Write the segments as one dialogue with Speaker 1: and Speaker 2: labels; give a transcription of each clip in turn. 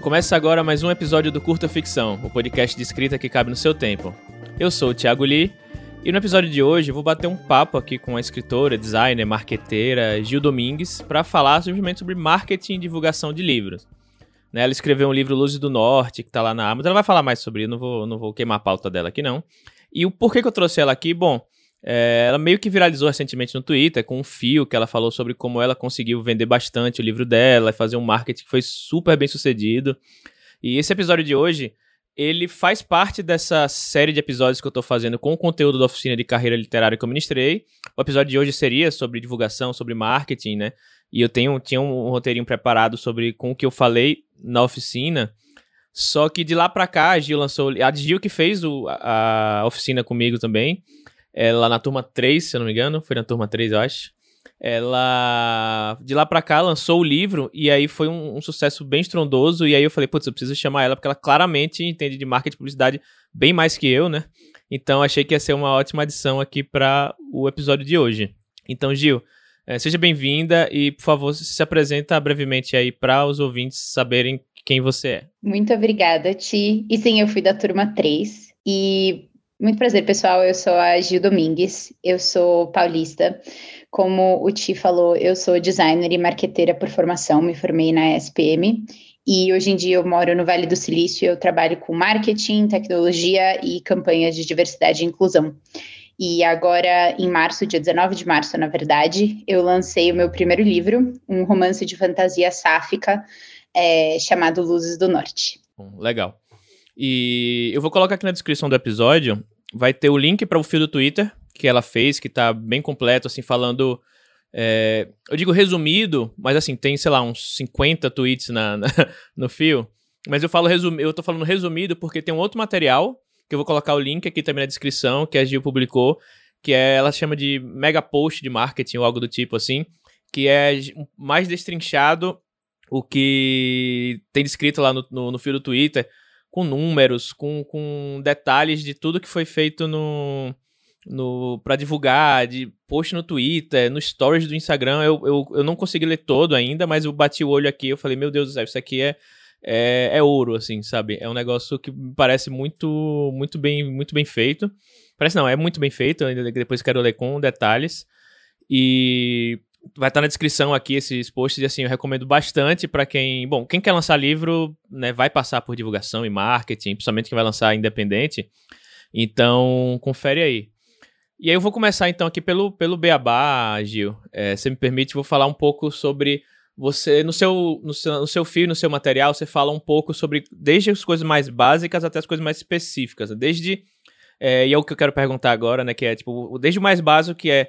Speaker 1: Começa agora mais um episódio do Curta Ficção, o podcast de escrita que cabe no seu tempo. Eu sou o Thiago Lee e no episódio de hoje vou bater um papo aqui com a escritora, designer, marqueteira Gil Domingues para falar simplesmente sobre marketing e divulgação de livros. Né, ela escreveu um livro Luzes do Norte, que está lá na Amazon. Ela vai falar mais sobre isso, não vou, não vou queimar a pauta dela aqui não. E o porquê que eu trouxe ela aqui? Bom, é, ela meio que viralizou recentemente no Twitter com um fio que ela falou sobre como ela conseguiu vender bastante o livro dela e fazer um marketing que foi super bem sucedido. E esse episódio de hoje ele faz parte dessa série de episódios que eu estou fazendo com o conteúdo da oficina de carreira literária que eu ministrei. O episódio de hoje seria sobre divulgação, sobre marketing, né? E eu tenho, tinha um roteirinho preparado sobre com o que eu falei na oficina. Só que de lá para cá, a Gil lançou. A Gil que fez o, a, a oficina comigo também. Lá na turma 3, se eu não me engano. Foi na turma 3, eu acho ela de lá para cá lançou o livro e aí foi um, um, sucesso bem estrondoso e aí eu falei, putz, eu preciso chamar ela porque ela claramente entende de marketing e publicidade bem mais que eu, né? Então achei que ia ser uma ótima adição aqui para o episódio de hoje. Então, Gil, é, seja bem-vinda e, por favor, se apresenta brevemente aí para os ouvintes saberem quem você é.
Speaker 2: Muito obrigada, Ti. E sim, eu fui da turma 3 e muito prazer, pessoal. Eu sou a Gil Domingues, eu sou paulista. Como o Ti falou, eu sou designer e marqueteira por formação, me formei na SPM e hoje em dia eu moro no Vale do Silício e eu trabalho com marketing, tecnologia e campanhas de diversidade e inclusão. E agora, em março, dia 19 de março, na verdade, eu lancei o meu primeiro livro, um romance de fantasia sáfica é, chamado Luzes do Norte.
Speaker 1: Legal. E eu vou colocar aqui na descrição do episódio, vai ter o link para o fio do Twitter, que ela fez, que tá bem completo, assim, falando. É, eu digo resumido, mas assim, tem, sei lá, uns 50 tweets na, na no fio. Mas eu falo resumido, eu tô falando resumido porque tem um outro material, que eu vou colocar o link aqui também na descrição, que a Gil publicou, que é, ela chama de mega post de marketing ou algo do tipo assim, que é mais destrinchado o que tem descrito lá no, no, no fio do Twitter, com números, com, com detalhes de tudo que foi feito no, no para divulgar, de post no Twitter, no stories do Instagram. Eu, eu, eu não consegui ler todo ainda, mas eu bati o olho aqui eu falei, meu Deus do céu, isso aqui é, é, é ouro, assim, sabe? É um negócio que parece muito, muito bem, muito bem feito. Parece não, é muito bem feito, ainda depois quero ler com detalhes. E vai estar na descrição aqui esses posts e assim eu recomendo bastante para quem, bom, quem quer lançar livro, né, vai passar por divulgação e marketing, principalmente quem vai lançar independente. Então, confere aí. E aí eu vou começar então aqui pelo, pelo Beabá, Gil. É, se me permite, vou falar um pouco sobre você, no seu, no seu, no seu fio, no seu material, você fala um pouco sobre, desde as coisas mais básicas até as coisas mais específicas. Desde, é, e é o que eu quero perguntar agora, né, que é, tipo, desde o mais básico, que é,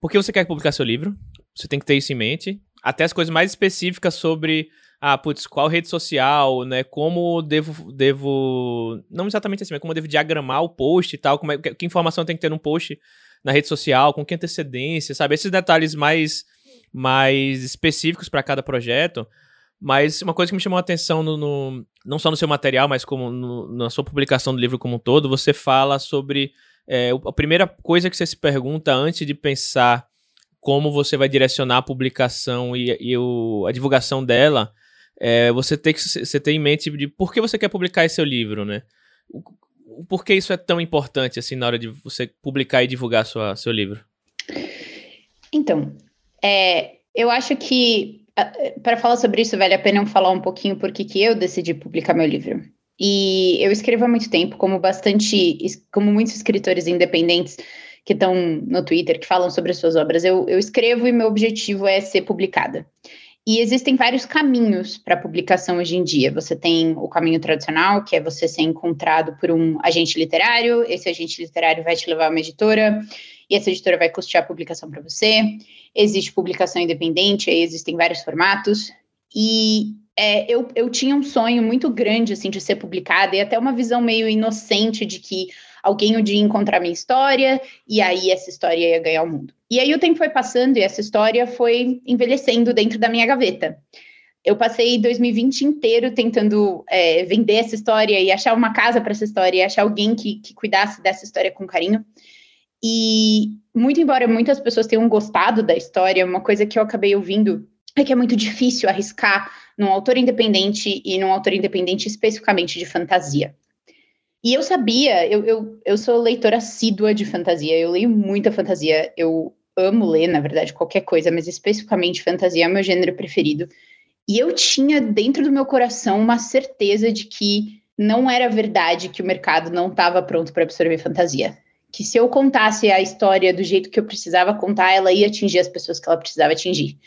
Speaker 1: por que você quer publicar seu livro? Você tem que ter isso em mente. Até as coisas mais específicas sobre ah, putz, qual rede social, né? Como devo, devo. Não exatamente assim, mas como devo diagramar o post e tal, como é, que informação tem que ter no post na rede social, com que antecedência, sabe? Esses detalhes mais, mais específicos para cada projeto. Mas uma coisa que me chamou a atenção, no, no não só no seu material, mas como no, na sua publicação do livro como um todo, você fala sobre. É, a primeira coisa que você se pergunta antes de pensar como você vai direcionar a publicação e, e o, a divulgação dela é, você tem que você tem em mente de por que você quer publicar esse seu livro, né? Por que isso é tão importante assim na hora de você publicar e divulgar sua, seu livro?
Speaker 2: Então, é, eu acho que para falar sobre isso vale a pena eu falar um pouquinho por que eu decidi publicar meu livro. E eu escrevo há muito tempo, como bastante, como muitos escritores independentes que estão no Twitter, que falam sobre as suas obras. Eu, eu escrevo e meu objetivo é ser publicada. E existem vários caminhos para publicação hoje em dia. Você tem o caminho tradicional, que é você ser encontrado por um agente literário, esse agente literário vai te levar a uma editora, e essa editora vai custear a publicação para você. Existe publicação independente, aí existem vários formatos. E é, eu, eu tinha um sonho muito grande assim de ser publicada, e até uma visão meio inocente de que alguém um dia encontrar minha história e aí essa história ia ganhar o mundo. E aí o tempo foi passando e essa história foi envelhecendo dentro da minha gaveta. Eu passei 2020 inteiro tentando é, vender essa história e achar uma casa para essa história e achar alguém que, que cuidasse dessa história com carinho. E muito embora muitas pessoas tenham gostado da história, uma coisa que eu acabei ouvindo é que é muito difícil arriscar num autor independente e num autor independente especificamente de fantasia. E eu sabia, eu, eu, eu sou leitora assídua de fantasia, eu leio muita fantasia, eu amo ler, na verdade, qualquer coisa, mas especificamente fantasia é o meu gênero preferido. E eu tinha dentro do meu coração uma certeza de que não era verdade que o mercado não estava pronto para absorver fantasia. Que se eu contasse a história do jeito que eu precisava contar, ela ia atingir as pessoas que ela precisava atingir.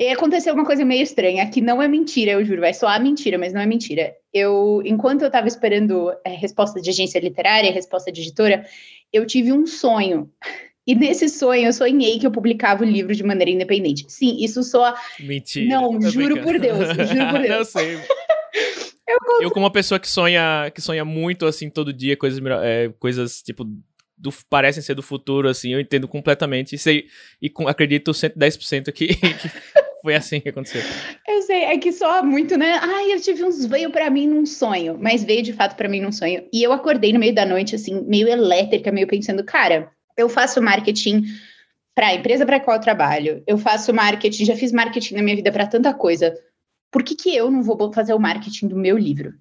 Speaker 2: E aconteceu uma coisa meio estranha, que não é mentira, eu juro, vai soar mentira, mas não é mentira. Eu, enquanto eu estava esperando é, resposta de agência literária, resposta de editora, eu tive um sonho. E nesse sonho eu sonhei que eu publicava o livro de maneira independente. Sim, isso soa.
Speaker 1: Mentira.
Speaker 2: Não, juro por Deus, juro por Deus.
Speaker 1: não sei. eu, eu, como uma pessoa que sonha, que sonha muito, assim, todo dia, coisas, é, coisas tipo, do, parecem ser do futuro, assim, eu entendo completamente. E, sei, e com, acredito 110% que, que foi assim que aconteceu.
Speaker 2: Eu sei, é que só muito, né? Ai, eu tive uns. Veio para mim num sonho, mas veio de fato para mim num sonho. E eu acordei no meio da noite, assim, meio elétrica, meio pensando, cara, eu faço marketing para a empresa para qual eu trabalho, eu faço marketing, já fiz marketing na minha vida para tanta coisa. Por que, que eu não vou fazer o marketing do meu livro?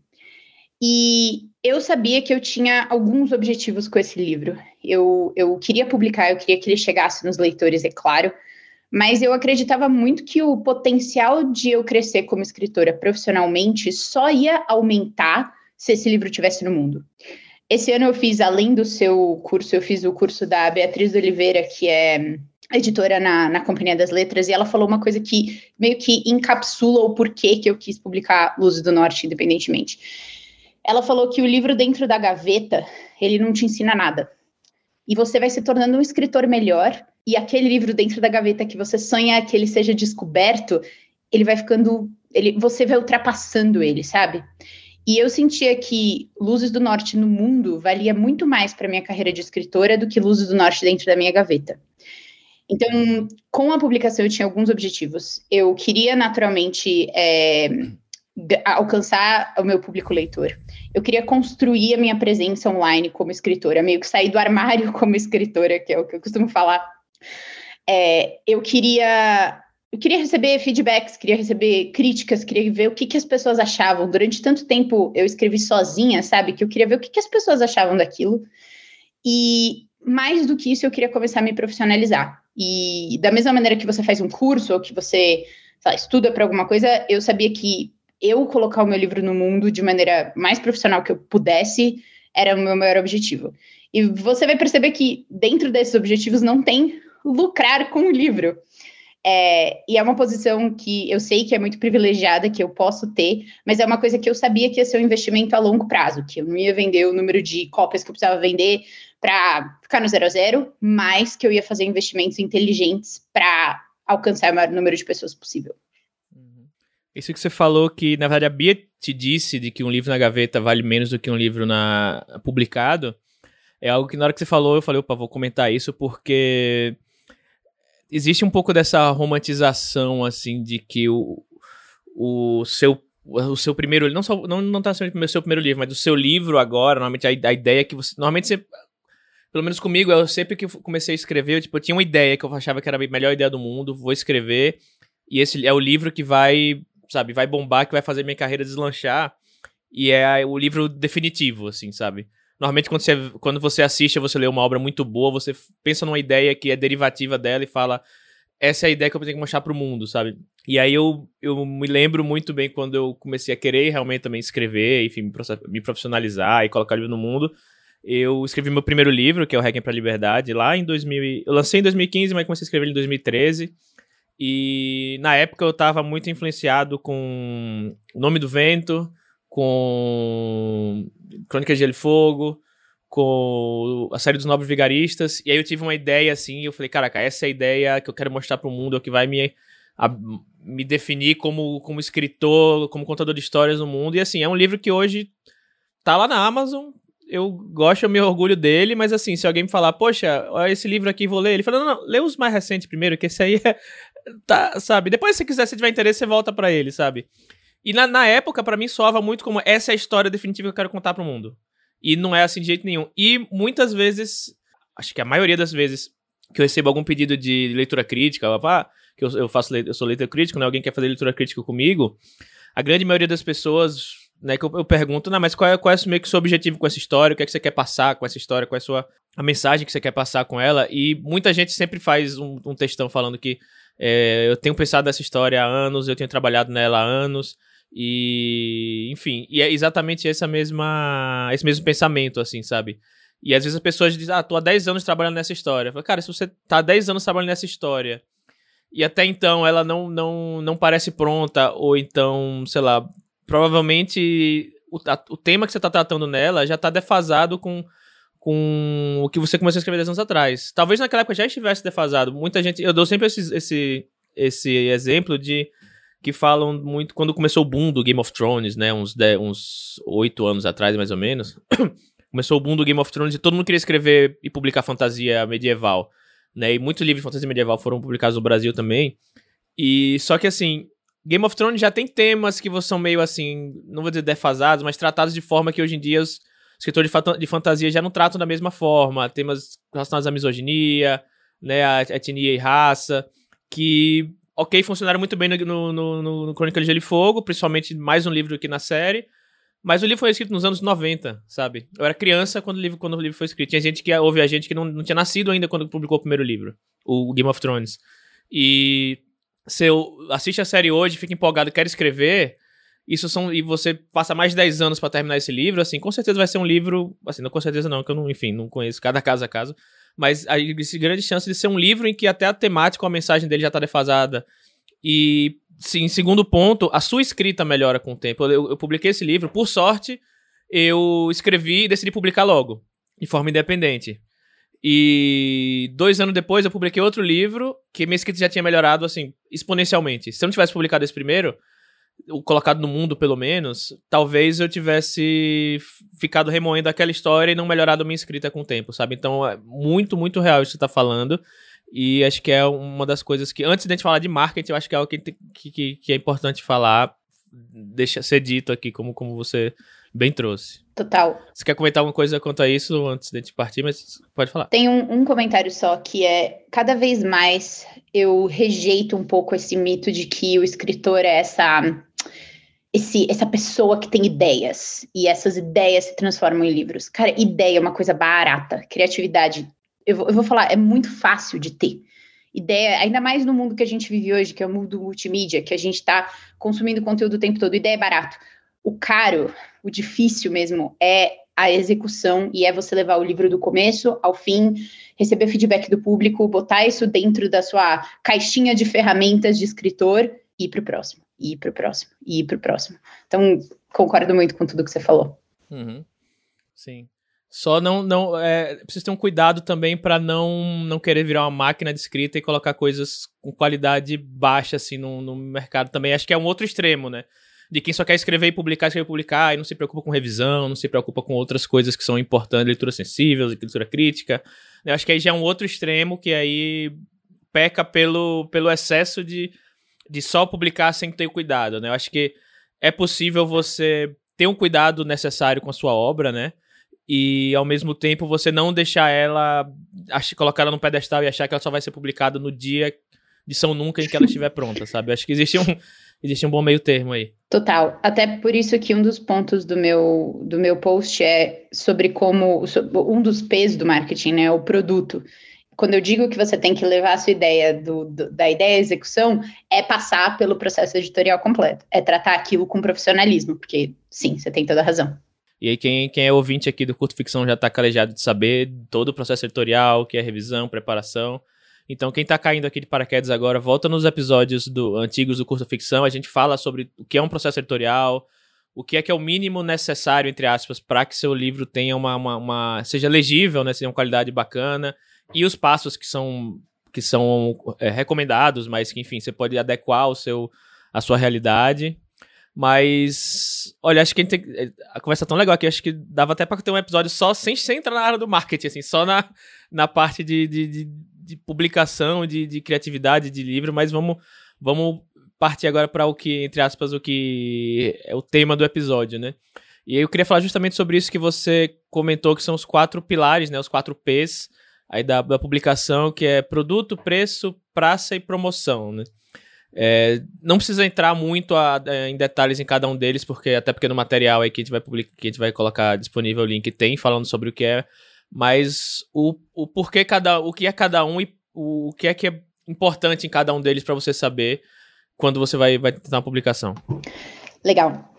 Speaker 2: E eu sabia que eu tinha alguns objetivos com esse livro. Eu, eu queria publicar, eu queria que ele chegasse nos leitores, é claro, mas eu acreditava muito que o potencial de eu crescer como escritora profissionalmente só ia aumentar se esse livro tivesse no mundo. Esse ano eu fiz, além do seu curso, eu fiz o curso da Beatriz Oliveira, que é editora na, na Companhia das Letras, e ela falou uma coisa que meio que encapsula o porquê que eu quis publicar Luzes do Norte independentemente. Ela falou que o livro dentro da gaveta, ele não te ensina nada. E você vai se tornando um escritor melhor e aquele livro dentro da gaveta que você sonha que ele seja descoberto, ele vai ficando, ele, você vai ultrapassando ele, sabe? E eu sentia que Luzes do Norte no mundo valia muito mais para minha carreira de escritora do que Luzes do Norte dentro da minha gaveta. Então, com a publicação, eu tinha alguns objetivos. Eu queria naturalmente é, alcançar o meu público leitor. Eu queria construir a minha presença online como escritora, meio que sair do armário como escritora, que é o que eu costumo falar é, eu queria eu queria receber feedbacks, queria receber críticas, queria ver o que, que as pessoas achavam. Durante tanto tempo eu escrevi sozinha, sabe? Que eu queria ver o que, que as pessoas achavam daquilo. E mais do que isso, eu queria começar a me profissionalizar. E da mesma maneira que você faz um curso ou que você estuda para alguma coisa, eu sabia que eu colocar o meu livro no mundo de maneira mais profissional que eu pudesse era o meu maior objetivo. E você vai perceber que dentro desses objetivos não tem lucrar com o livro. É, e é uma posição que eu sei que é muito privilegiada, que eu posso ter, mas é uma coisa que eu sabia que ia ser um investimento a longo prazo, que eu não ia vender o número de cópias que eu precisava vender para ficar no zero a zero, mas que eu ia fazer investimentos inteligentes para alcançar o maior número de pessoas possível.
Speaker 1: Uhum. Isso que você falou que, na verdade, a Bia te disse de que um livro na gaveta vale menos do que um livro na publicado, é algo que na hora que você falou, eu falei, opa, vou comentar isso porque existe um pouco dessa romantização, assim, de que o, o seu o seu primeiro não só não não tá sendo o seu primeiro livro, mas o seu livro agora, normalmente a, a ideia que você normalmente você pelo menos comigo, eu sempre que comecei a escrever, eu, tipo, eu tinha uma ideia que eu achava que era a melhor ideia do mundo, vou escrever, e esse é o livro que vai, sabe, vai bombar, que vai fazer minha carreira deslanchar, e é o livro definitivo, assim, sabe? Normalmente, quando você, quando você assiste, você lê uma obra muito boa, você pensa numa ideia que é derivativa dela e fala: essa é a ideia que eu tenho que mostrar pro mundo, sabe? E aí eu, eu me lembro muito bem quando eu comecei a querer realmente também escrever, enfim, me profissionalizar e colocar livro no mundo. Eu escrevi meu primeiro livro, que é o Hacking pra Liberdade, lá em 2000. Eu lancei em 2015, mas comecei a escrever ele em 2013. E na época eu estava muito influenciado com O Nome do Vento, com Crônicas de Gelo e Fogo, com a série dos Nobres Vigaristas, e aí eu tive uma ideia assim, e eu falei, caraca, essa é a ideia que eu quero mostrar para o mundo, é o que vai me, a, me definir como, como escritor, como contador de histórias no mundo, e assim, é um livro que hoje tá lá na Amazon, eu gosto, eu me orgulho dele, mas assim, se alguém me falar, poxa, esse livro aqui, vou ler, ele fala, não, não, lê os mais recentes primeiro, que esse aí é, tá, sabe, depois se quiser, se tiver interesse, você volta para ele, sabe? E na, na época, para mim, soava muito como essa é a história definitiva que eu quero contar pro mundo. E não é assim de jeito nenhum. E muitas vezes, acho que a maioria das vezes que eu recebo algum pedido de leitura crítica, ah, que eu, eu faço, eu sou leitor crítico, né? Alguém quer fazer leitura crítica comigo, a grande maioria das pessoas, né, que eu, eu pergunto, não, mas qual é, qual é meio que o seu objetivo com essa história? O que é que você quer passar com essa história? Qual é a sua a mensagem que você quer passar com ela? E muita gente sempre faz um, um textão falando que é, eu tenho pensado nessa história há anos, eu tenho trabalhado nela há anos, e enfim, e é exatamente essa mesma, esse mesmo pensamento, assim, sabe? E às vezes as pessoas dizem, ah, tô há 10 anos trabalhando nessa história. Eu falo, cara, se você tá há 10 anos trabalhando nessa história e até então ela não, não, não parece pronta, ou então, sei lá, provavelmente o, a, o tema que você tá tratando nela já tá defasado com, com o que você começou a escrever 10 anos atrás. Talvez naquela época já estivesse defasado. Muita gente. Eu dou sempre esse, esse, esse exemplo de que falam muito quando começou o boom do Game of Thrones, né? Uns, 8 anos atrás, mais ou menos. começou o boom do Game of Thrones e todo mundo queria escrever e publicar fantasia medieval, né? E muitos livros de fantasia medieval foram publicados no Brasil também. E só que assim, Game of Thrones já tem temas que são meio assim, não vou dizer defasados, mas tratados de forma que hoje em dia os escritores de, fantasia já não tratam da mesma forma. Temas relacionados à misoginia, né, a etnia e raça, que, ok, funcionaram muito bem no, no, no, no Crônica de Gelo e Fogo, principalmente mais um livro que na série, mas o livro foi escrito nos anos 90, sabe? Eu era criança quando o livro, quando o livro foi escrito. Tinha gente que ouve a gente que não, não tinha nascido ainda quando publicou o primeiro livro, o Game of Thrones. E se eu assiste a série hoje, fica empolgado, quer escrever, isso são e você passa mais de 10 anos para terminar esse livro, assim, com certeza vai ser um livro, assim, não com certeza não, que eu não, enfim, não conheço cada caso a caso, mas existe grande chance de ser um livro em que até a temática, a mensagem dele já tá defasada. E sim, segundo ponto, a sua escrita melhora com o tempo. Eu, eu, publiquei esse livro, por sorte, eu escrevi e decidi publicar logo, de forma independente. E dois anos depois eu publiquei outro livro que minha escrita já tinha melhorado, assim, exponencialmente. Se eu não tivesse publicado esse primeiro, colocado no mundo pelo menos, talvez eu tivesse ficado remoendo aquela história e não melhorado a minha escrita com o tempo, sabe? Então é muito, muito real isso que você tá falando. E acho que é uma das coisas que, antes de a gente falar de marketing, eu acho que é algo que, que, que é importante falar, deixa ser dito aqui, como, como você bem trouxe.
Speaker 2: Total.
Speaker 1: Você quer comentar alguma coisa quanto a isso antes de a gente partir, mas pode falar.
Speaker 2: Tem um, um comentário só que é: cada vez mais eu rejeito um pouco esse mito de que o escritor é essa. Esse, essa pessoa que tem ideias e essas ideias se transformam em livros. Cara, ideia é uma coisa barata, criatividade eu vou, eu vou falar, é muito fácil de ter ideia, ainda mais no mundo que a gente vive hoje, que é o mundo multimídia, que a gente está consumindo conteúdo o tempo todo, ideia é barato. O caro, o difícil mesmo, é a execução e é você levar o livro do começo ao fim, receber feedback do público, botar isso dentro da sua caixinha de ferramentas de escritor e ir para o próximo, e ir para o próximo, e ir para o próximo. Então, concordo muito com tudo que você falou.
Speaker 1: Uhum. Sim. Só não, não é, precisa ter um cuidado também para não, não querer virar uma máquina de escrita e colocar coisas com qualidade baixa assim no, no mercado também. Acho que é um outro extremo, né? De quem só quer escrever e publicar, escrever e publicar, e não se preocupa com revisão, não se preocupa com outras coisas que são importantes, leitura sensível, leitura crítica. Eu acho que aí já é um outro extremo que aí peca pelo, pelo excesso de, de só publicar sem ter cuidado, né? Eu acho que é possível você ter um cuidado necessário com a sua obra, né? e ao mesmo tempo você não deixar ela colocar ela no pedestal e achar que ela só vai ser publicada no dia de São Nunca em que ela estiver pronta, sabe? acho que existe um existe um bom meio termo aí.
Speaker 2: Total. Até por isso que um dos pontos do meu do meu post é sobre como um dos pesos do marketing, né, o produto. Quando eu digo que você tem que levar a sua ideia do, do, da ideia à execução, é passar pelo processo editorial completo. É tratar aquilo com profissionalismo, porque sim, você tem toda a razão.
Speaker 1: E aí, quem, quem é ouvinte aqui do Curto Ficção já está calejado de saber todo o processo editorial, que é revisão, preparação. Então, quem está caindo aqui de paraquedas agora, volta nos episódios do, antigos do Curto Ficção. A gente fala sobre o que é um processo editorial, o que é que é o mínimo necessário, entre aspas, para que seu livro tenha uma, uma, uma, seja legível, né, seja uma qualidade bacana, e os passos que são, que são é, recomendados, mas que, enfim, você pode adequar o seu, a sua realidade. Mas, olha, acho que a, tem, a conversa é tão legal aqui, acho que dava até pra ter um episódio só sem, sem entrar na área do marketing, assim, só na, na parte de, de, de, de publicação, de, de criatividade de livro, mas vamos, vamos partir agora para o que, entre aspas, o que é o tema do episódio, né? E eu queria falar justamente sobre isso que você comentou, que são os quatro pilares, né? Os quatro P's aí da, da publicação, que é produto, preço, praça e promoção, né? É, não precisa entrar muito a, a, em detalhes em cada um deles, porque até porque no material aí que a gente vai publicar, que a gente vai colocar disponível o link tem falando sobre o que é, mas o, o porquê cada, o que é cada um e o, o que é que é importante em cada um deles para você saber quando você vai, vai tentar uma publicação.
Speaker 2: Legal.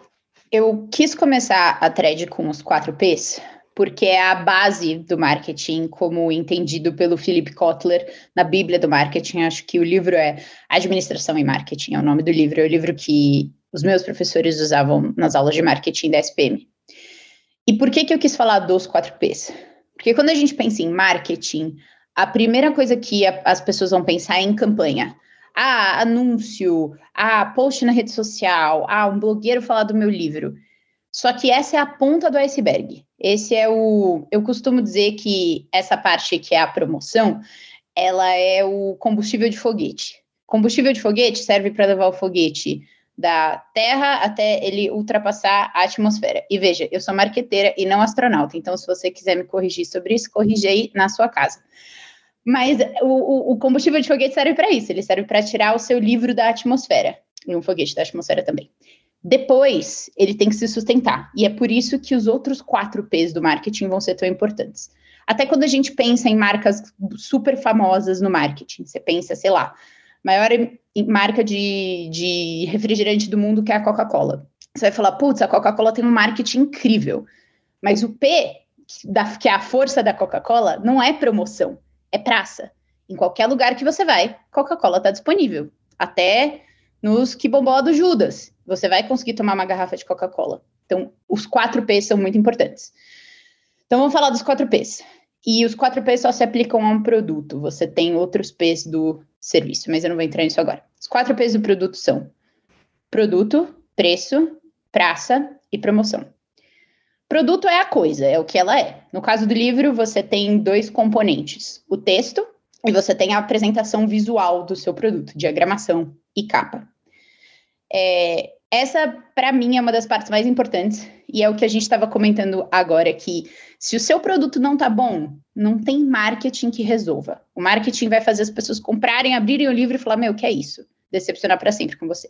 Speaker 2: Eu quis começar a thread com os 4 Ps, porque é a base do marketing, como entendido pelo Philip Kotler na Bíblia do Marketing. Acho que o livro é Administração e Marketing, é o nome do livro. É o livro que os meus professores usavam nas aulas de marketing da SPM. E por que, que eu quis falar dos 4 Ps? Porque quando a gente pensa em marketing, a primeira coisa que a, as pessoas vão pensar é em campanha. Ah, anúncio, ah, post na rede social, ah, um blogueiro falar do meu livro. Só que essa é a ponta do iceberg. Esse é o. Eu costumo dizer que essa parte que é a promoção, ela é o combustível de foguete. Combustível de foguete serve para levar o foguete da Terra até ele ultrapassar a atmosfera. E veja, eu sou marqueteira e não astronauta, então se você quiser me corrigir sobre isso, corrige aí na sua casa. Mas o, o combustível de foguete serve para isso, ele serve para tirar o seu livro da atmosfera, e um foguete da atmosfera também. Depois, ele tem que se sustentar. E é por isso que os outros quatro P's do marketing vão ser tão importantes. Até quando a gente pensa em marcas super famosas no marketing, você pensa, sei lá, maior marca de, de refrigerante do mundo que é a Coca-Cola. Você vai falar, putz, a Coca-Cola tem um marketing incrível. Mas o P, da, que é a força da Coca-Cola, não é promoção, é praça. Em qualquer lugar que você vai, Coca-Cola está disponível. Até nos que bombou do Judas você vai conseguir tomar uma garrafa de Coca-Cola. Então, os 4 P's são muito importantes. Então, vamos falar dos 4 P's. E os 4 P's só se aplicam a um produto. Você tem outros P's do serviço, mas eu não vou entrar nisso agora. Os 4 P's do produto são produto, preço, praça e promoção. Produto é a coisa, é o que ela é. No caso do livro, você tem dois componentes: o texto e você tem a apresentação visual do seu produto, diagramação e capa. É, essa, para mim, é uma das partes mais importantes, e é o que a gente estava comentando agora, que se o seu produto não tá bom, não tem marketing que resolva. O marketing vai fazer as pessoas comprarem, abrirem o livro e falar, meu, que é isso? Decepcionar para sempre com você.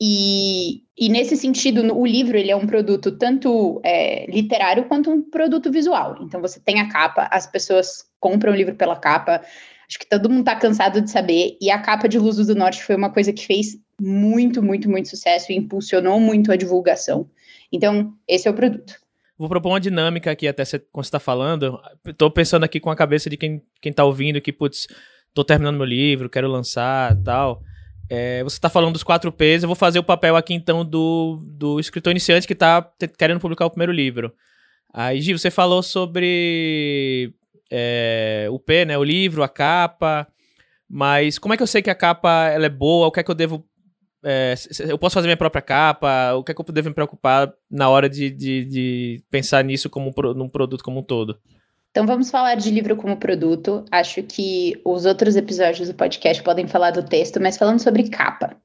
Speaker 2: E, e, nesse sentido, o livro ele é um produto tanto é, literário quanto um produto visual. Então você tem a capa, as pessoas compram o livro pela capa. Acho que todo mundo está cansado de saber. E a capa de Luzes do Norte foi uma coisa que fez muito, muito, muito sucesso e impulsionou muito a divulgação. Então, esse é o produto.
Speaker 1: Vou propor uma dinâmica aqui, até você, quando você está falando. Estou pensando aqui com a cabeça de quem, quem tá ouvindo que, putz, estou terminando meu livro, quero lançar tal. É, você está falando dos 4 P's, eu vou fazer o papel aqui então do, do escritor iniciante que está querendo publicar o primeiro livro. Aí, Gi, você falou sobre é, o P, né? O livro, a capa. Mas como é que eu sei que a capa ela é boa? O que é que eu devo é, eu posso fazer minha própria capa? O que é que eu devo me preocupar na hora de, de, de pensar nisso como num produto como um todo?
Speaker 2: Então vamos falar de livro como produto. Acho que os outros episódios do podcast podem falar do texto, mas falando sobre capa.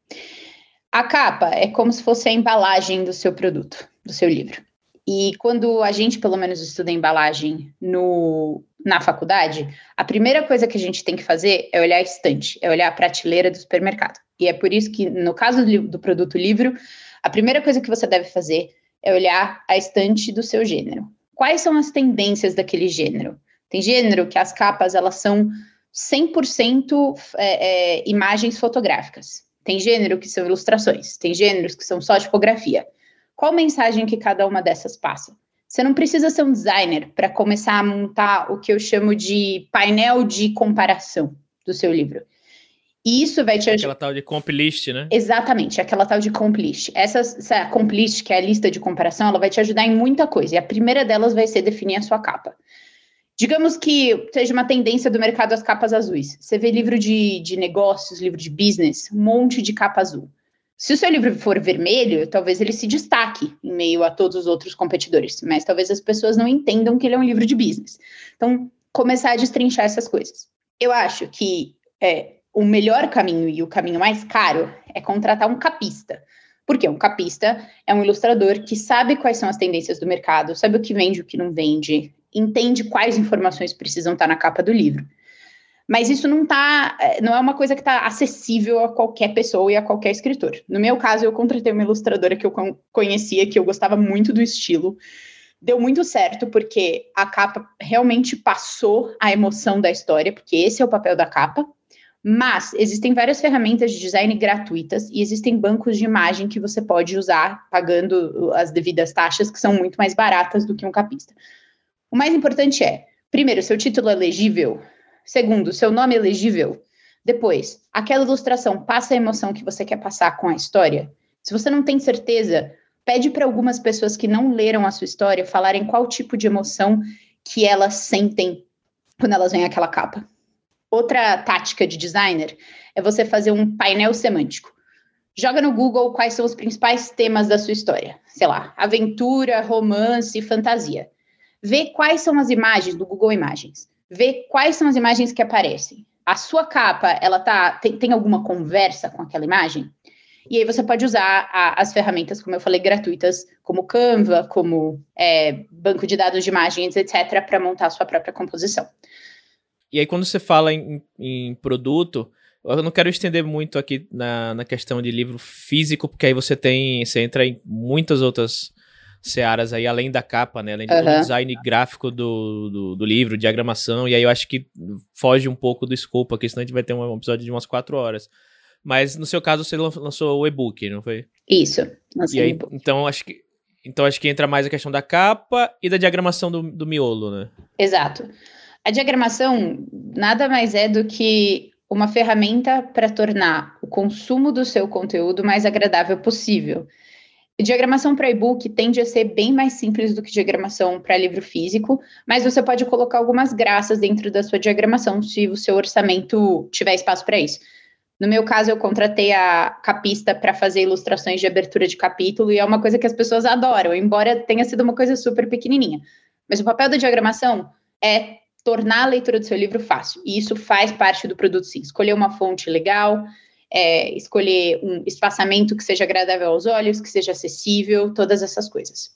Speaker 2: A capa é como se fosse a embalagem do seu produto, do seu livro. E quando a gente, pelo menos, estuda embalagem no, na faculdade, a primeira coisa que a gente tem que fazer é olhar a estante, é olhar a prateleira do supermercado. E é por isso que, no caso do, do produto livro, a primeira coisa que você deve fazer é olhar a estante do seu gênero. Quais são as tendências daquele gênero? Tem gênero que as capas elas são 100% é, é, imagens fotográficas. Tem gênero que são ilustrações. Tem gêneros que são só tipografia. Qual mensagem que cada uma dessas passa? Você não precisa ser um designer para começar a montar o que eu chamo de painel de comparação do seu livro. Isso vai te
Speaker 1: ajudar. Aquela tal de comp list, né?
Speaker 2: Exatamente, aquela tal de comp list. Essa, essa comp list, que é a lista de comparação, ela vai te ajudar em muita coisa. E a primeira delas vai ser definir a sua capa. Digamos que seja uma tendência do mercado as capas azuis. Você vê livro de, de negócios, livro de business, um monte de capa azul. Se o seu livro for vermelho, talvez ele se destaque em meio a todos os outros competidores, mas talvez as pessoas não entendam que ele é um livro de business. Então, começar a destrinchar essas coisas. Eu acho que é, o melhor caminho e o caminho mais caro é contratar um capista. Porque um capista é um ilustrador que sabe quais são as tendências do mercado, sabe o que vende e o que não vende, entende quais informações precisam estar na capa do livro. Mas isso não tá, é, não é uma coisa que está acessível a qualquer pessoa e a qualquer escritor. No meu caso, eu contratei uma ilustradora que eu conhecia, que eu gostava muito do estilo. Deu muito certo, porque a capa realmente passou a emoção da história, porque esse é o papel da capa. Mas existem várias ferramentas de design gratuitas e existem bancos de imagem que você pode usar pagando as devidas taxas, que são muito mais baratas do que um capista. O mais importante é, primeiro, seu título é legível. Segundo, seu nome é legível. Depois, aquela ilustração passa a emoção que você quer passar com a história. Se você não tem certeza, pede para algumas pessoas que não leram a sua história falarem qual tipo de emoção que elas sentem quando elas veem aquela capa. Outra tática de designer é você fazer um painel semântico. Joga no Google quais são os principais temas da sua história. Sei lá, aventura, romance, fantasia. Vê quais são as imagens do Google Imagens. Vê quais são as imagens que aparecem. A sua capa, ela tá tem, tem alguma conversa com aquela imagem? E aí você pode usar a, as ferramentas, como eu falei, gratuitas, como Canva, como é, banco de dados de imagens, etc., para montar a sua própria composição.
Speaker 1: E aí, quando você fala em, em produto, eu não quero estender muito aqui na, na questão de livro físico, porque aí você tem. Você entra em muitas outras searas aí, além da capa, né? Além do uhum. design gráfico do, do, do, livro, diagramação, e aí eu acho que foge um pouco do escopo aqui, senão a gente vai ter um episódio de umas quatro horas. Mas no seu caso, você lançou o e-book, não foi?
Speaker 2: Isso,
Speaker 1: lancei aí, e-book. Então acho que. Então acho que entra mais a questão da capa e da diagramação do, do miolo, né?
Speaker 2: Exato. A diagramação nada mais é do que uma ferramenta para tornar o consumo do seu conteúdo mais agradável possível. diagramação para e-book tende a ser bem mais simples do que diagramação para livro físico, mas você pode colocar algumas graças dentro da sua diagramação se o seu orçamento tiver espaço para isso. No meu caso, eu contratei a capista para fazer ilustrações de abertura de capítulo e é uma coisa que as pessoas adoram, embora tenha sido uma coisa super pequenininha. Mas o papel da diagramação é tornar a leitura do seu livro fácil. E isso faz parte do produto, sim. Escolher uma fonte legal, é, escolher um espaçamento que seja agradável aos olhos, que seja acessível, todas essas coisas.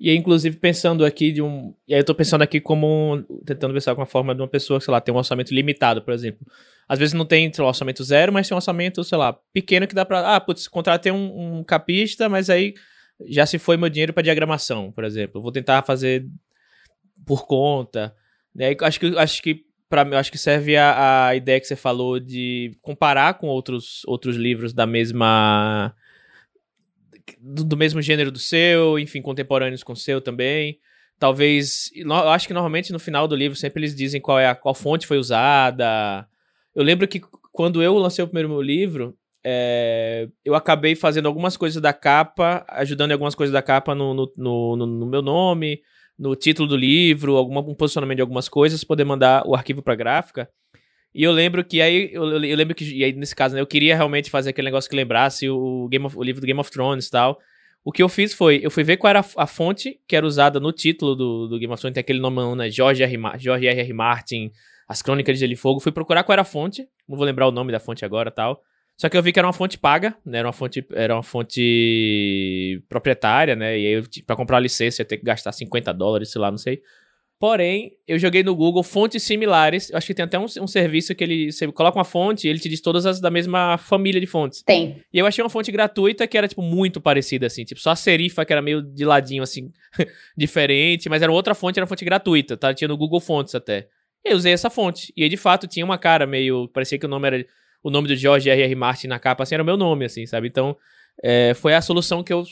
Speaker 1: E inclusive, pensando aqui de um. E aí eu tô pensando aqui como. Tentando pensar com a forma de uma pessoa, sei lá, tem um orçamento limitado, por exemplo. Às vezes não tem um orçamento zero, mas tem um orçamento, sei lá, pequeno que dá pra. Ah, putz, contratei um, um capista, mas aí já se foi meu dinheiro para diagramação, por exemplo. Vou tentar fazer por conta. Né? Acho que, acho que para mim, acho que serve a, a ideia que você falou de comparar com outros, outros livros da mesma do, do, mesmo gênero do seu, enfim, contemporâneos com o seu também. Talvez, eu acho que normalmente no final do livro sempre eles dizem qual é a qual fonte foi usada. Eu lembro que quando eu lancei o primeiro meu livro, é, eu acabei fazendo algumas coisas da capa, ajudando em algumas coisas da capa no, no, no, no meu nome, no título do livro, algum um posicionamento de algumas coisas, poder mandar o arquivo para gráfica. E eu lembro que aí, eu, eu, lembro que, e aí nesse caso, né, eu queria realmente fazer aquele negócio que lembrasse o, Game of, o livro do Game of Thrones e tal. O que eu fiz foi, eu fui ver qual era a, a fonte que era usada no título do, do Game of Thrones, tem aquele nome, né, George R. George R. R. Martin, As Crônicas de Gelo e Fogo. Fui procurar qual era a fonte, não vou lembrar o nome da fonte agora tal. Só que eu vi que era uma fonte paga, né? Era uma fonte, era uma fonte proprietária, né? E aí, para comprar a licença, ia ter que gastar 50 dólares, sei lá, não sei. Porém, eu joguei no Google fontes similares. Eu acho que tem até um, um, serviço que ele você coloca uma fonte e ele te diz todas as da mesma família de fontes.
Speaker 2: Tem.
Speaker 1: E eu achei uma fonte gratuita que era, tipo, muito parecida, assim. Tipo, só a serifa, que era meio de ladinho, assim, diferente. Mas era outra fonte, era uma fonte gratuita, tá? Tinha no Google Fontes até. E eu usei essa fonte. E aí, de fato, tinha uma cara meio. Parecia que o nome era o nome do George R.R. Martin na capa, assim, era o meu nome, assim, sabe? Então, é, foi a solução que eu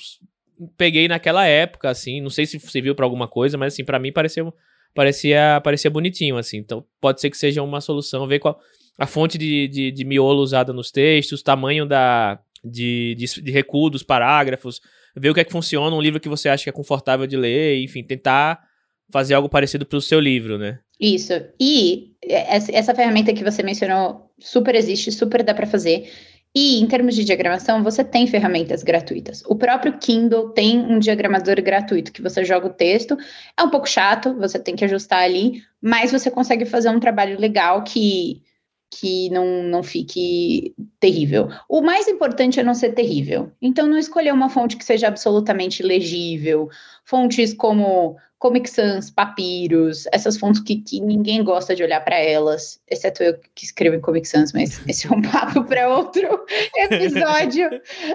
Speaker 1: peguei naquela época, assim, não sei se serviu para alguma coisa, mas, assim, para mim pareceu, parecia, parecia bonitinho, assim. Então, pode ser que seja uma solução, ver qual a fonte de, de, de miolo usada nos textos, tamanho da, de, de, de recuo dos parágrafos, ver o que é que funciona, um livro que você acha que é confortável de ler, enfim, tentar fazer algo parecido para o seu livro, né?
Speaker 2: Isso. E essa ferramenta que você mencionou super existe, super dá para fazer. E em termos de diagramação, você tem ferramentas gratuitas. O próprio Kindle tem um diagramador gratuito que você joga o texto. É um pouco chato, você tem que ajustar ali, mas você consegue fazer um trabalho legal que que não, não fique terrível. O mais importante é não ser terrível. Então, não escolher uma fonte que seja absolutamente legível. Fontes como Comic Sans, Papiros, essas fontes que, que ninguém gosta de olhar para elas, exceto eu que escrevo em Comic Sans, mas esse é um papo para outro episódio.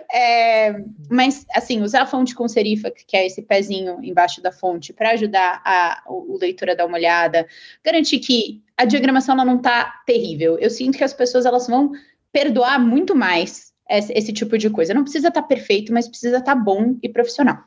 Speaker 2: É, mas, assim, usar a fonte com serifa, que é esse pezinho embaixo da fonte, para ajudar a, o, o leitor a dar uma olhada, garantir que a diagramação ela não está terrível. Eu sinto que as pessoas elas vão perdoar muito mais esse, esse tipo de coisa. Não precisa estar tá perfeito, mas precisa estar tá bom e profissional.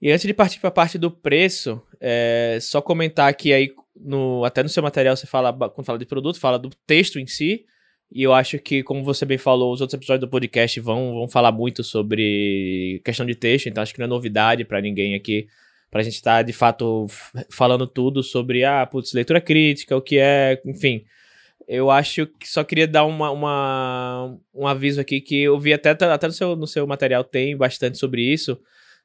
Speaker 1: E antes de partir para a parte do preço, é, só comentar que aí, no, até no seu material, você fala, quando fala de produto, fala do texto em si. E eu acho que, como você bem falou, os outros episódios do podcast vão, vão falar muito sobre questão de texto, então acho que não é novidade para ninguém aqui, para a gente estar, tá, de fato, falando tudo sobre, ah, putz, leitura crítica, o que é, enfim. Eu acho que só queria dar uma, uma, um aviso aqui que eu vi até, até no, seu, no seu material tem bastante sobre isso,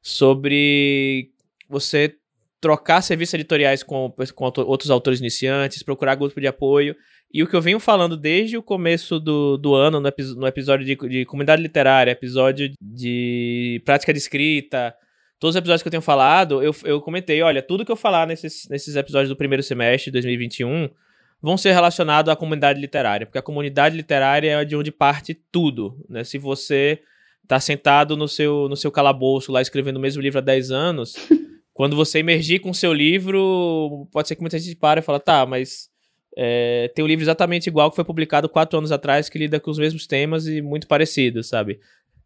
Speaker 1: sobre você trocar serviços editoriais com, com outros autores iniciantes, procurar grupo de apoio. E o que eu venho falando desde o começo do, do ano, no, no episódio de, de comunidade literária, episódio de prática de escrita, todos os episódios que eu tenho falado, eu, eu comentei, olha, tudo que eu falar nesses, nesses episódios do primeiro semestre de 2021 vão ser relacionados à comunidade literária, porque a comunidade literária é de onde parte tudo, né? Se você tá sentado no seu, no seu calabouço lá escrevendo o mesmo livro há 10 anos, quando você emergir com o seu livro, pode ser que muita gente pare e fala, tá, mas é, tem um livro exatamente igual que foi publicado quatro anos atrás que lida com os mesmos temas e muito parecido, sabe?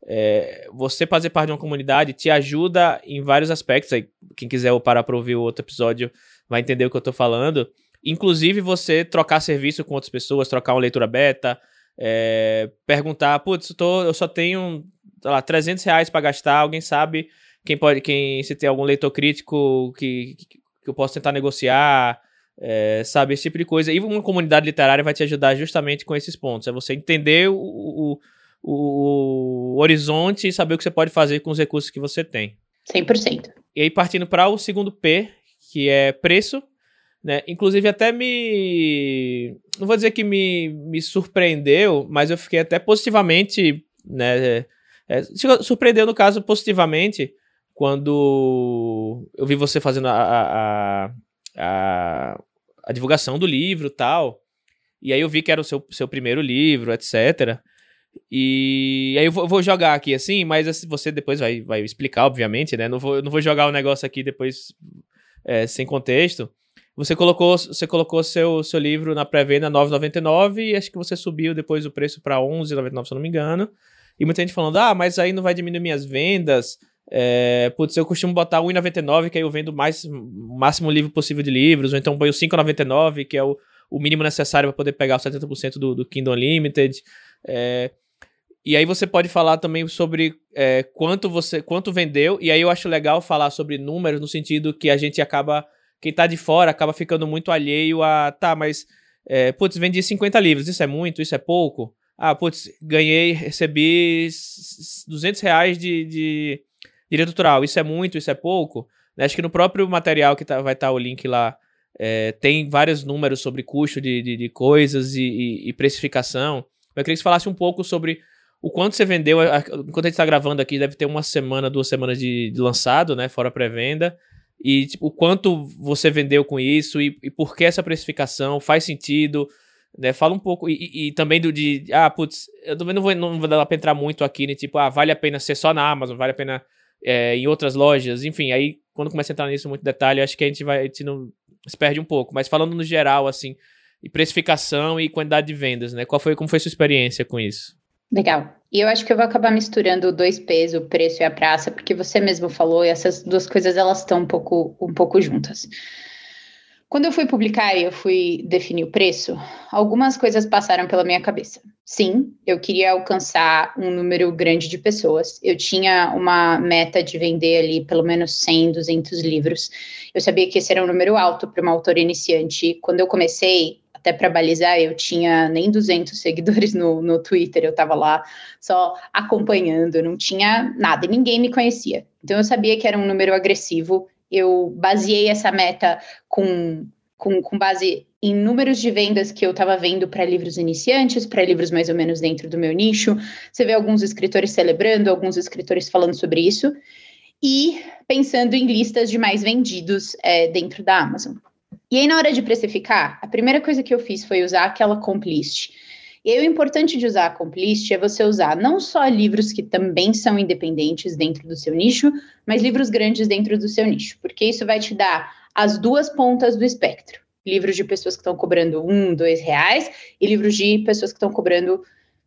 Speaker 1: É, você fazer parte de uma comunidade te ajuda em vários aspectos. Aí, quem quiser parar para ouvir o outro episódio vai entender o que eu tô falando. Inclusive, você trocar serviço com outras pessoas, trocar uma leitura beta, é, perguntar, putz, eu, eu só tenho sei lá, 300 reais para gastar, alguém sabe quem pode, quem se tem algum leitor crítico que, que, que eu posso tentar negociar, é, sabe, esse tipo de coisa. E uma comunidade literária vai te ajudar justamente com esses pontos. É você entender o, o, o, o horizonte e saber o que você pode fazer com os recursos que você tem.
Speaker 2: 100%.
Speaker 1: E aí, partindo para o segundo P, que é preço, né? Inclusive, até me. Não vou dizer que me, me surpreendeu, mas eu fiquei até positivamente né, é, surpreendeu, no caso, positivamente, quando eu vi você fazendo a, a, a, a divulgação do livro tal. E aí eu vi que era o seu, seu primeiro livro, etc. E aí eu vou, jogar aqui assim, mas assim, você depois vai, vai explicar, obviamente, né? Não vou, não vou jogar o negócio aqui depois é, sem contexto. Você colocou, você colocou seu, seu livro na pré-venda 9,99 e acho que você subiu depois o preço para 11,99, se eu não me engano. E muita gente falando, ah, mas aí não vai diminuir minhas vendas. É, putz, eu costumo botar 1,99, que aí eu vendo mais, o máximo livro possível de livros, ou então ponho 5,99, que é o, o mínimo necessário para poder pegar os 70% do, do Kindle Unlimited. É, e aí você pode falar também sobre é, quanto você quanto vendeu, e aí eu acho legal falar sobre números no sentido que a gente acaba, quem tá de fora acaba ficando muito alheio a, tá, mas, é, putz, vendi 50 livros, isso é muito, isso é pouco? Ah, putz, ganhei, recebi 200 reais de, de direito autoral, isso é muito, isso é pouco? Né, acho que no próprio material que tá, vai estar tá o link lá, é, tem vários números sobre custo de, de, de coisas e, e, e, precificação. Eu queria que você falasse um pouco sobre o quanto você vendeu, enquanto a gente está gravando aqui, deve ter uma semana, duas semanas de, de lançado, né, fora pré-venda, e tipo, o quanto você vendeu com isso e, e por que essa precificação faz sentido, né? Fala um pouco, e, e, também do de, ah, putz, eu também não vou, não vou dar pra entrar muito aqui, né? Tipo, ah, vale a pena ser só na Amazon, vale a pena é, em outras lojas, enfim, aí quando começa a entrar nisso muito detalhe, acho que a gente vai, a gente não se perde um pouco, mas falando no geral, assim, e precificação e quantidade de vendas, né? Qual foi, como foi sua experiência com isso?
Speaker 2: Legal. E eu acho que eu vou acabar misturando dois P's, o preço e a praça, porque você mesmo falou, e essas duas coisas elas estão um pouco, um pouco juntas. Quando eu fui publicar e eu fui definir o preço, algumas coisas passaram pela minha cabeça. Sim, eu queria alcançar um número grande de pessoas. Eu tinha uma meta de vender ali pelo menos 100, 200 livros. Eu sabia que esse era um número alto para uma autora iniciante. Quando eu comecei, até para balizar, eu tinha nem 200 seguidores no, no Twitter, eu estava lá só acompanhando, não tinha nada, ninguém me conhecia. Então eu sabia que era um número agressivo eu baseei essa meta com, com, com base em números de vendas que eu estava vendo para livros iniciantes, para livros mais ou menos dentro do meu nicho. Você vê alguns escritores celebrando, alguns escritores falando sobre isso. e pensando em listas de mais vendidos é, dentro da Amazon. E aí, na hora de precificar, a primeira coisa que eu fiz foi usar aquela complist. E aí, o importante de usar a complist é você usar não só livros que também são independentes dentro do seu nicho, mas livros grandes dentro do seu nicho, porque isso vai te dar as duas pontas do espectro. Livros de pessoas que estão cobrando um, dois reais e livros de pessoas que estão cobrando,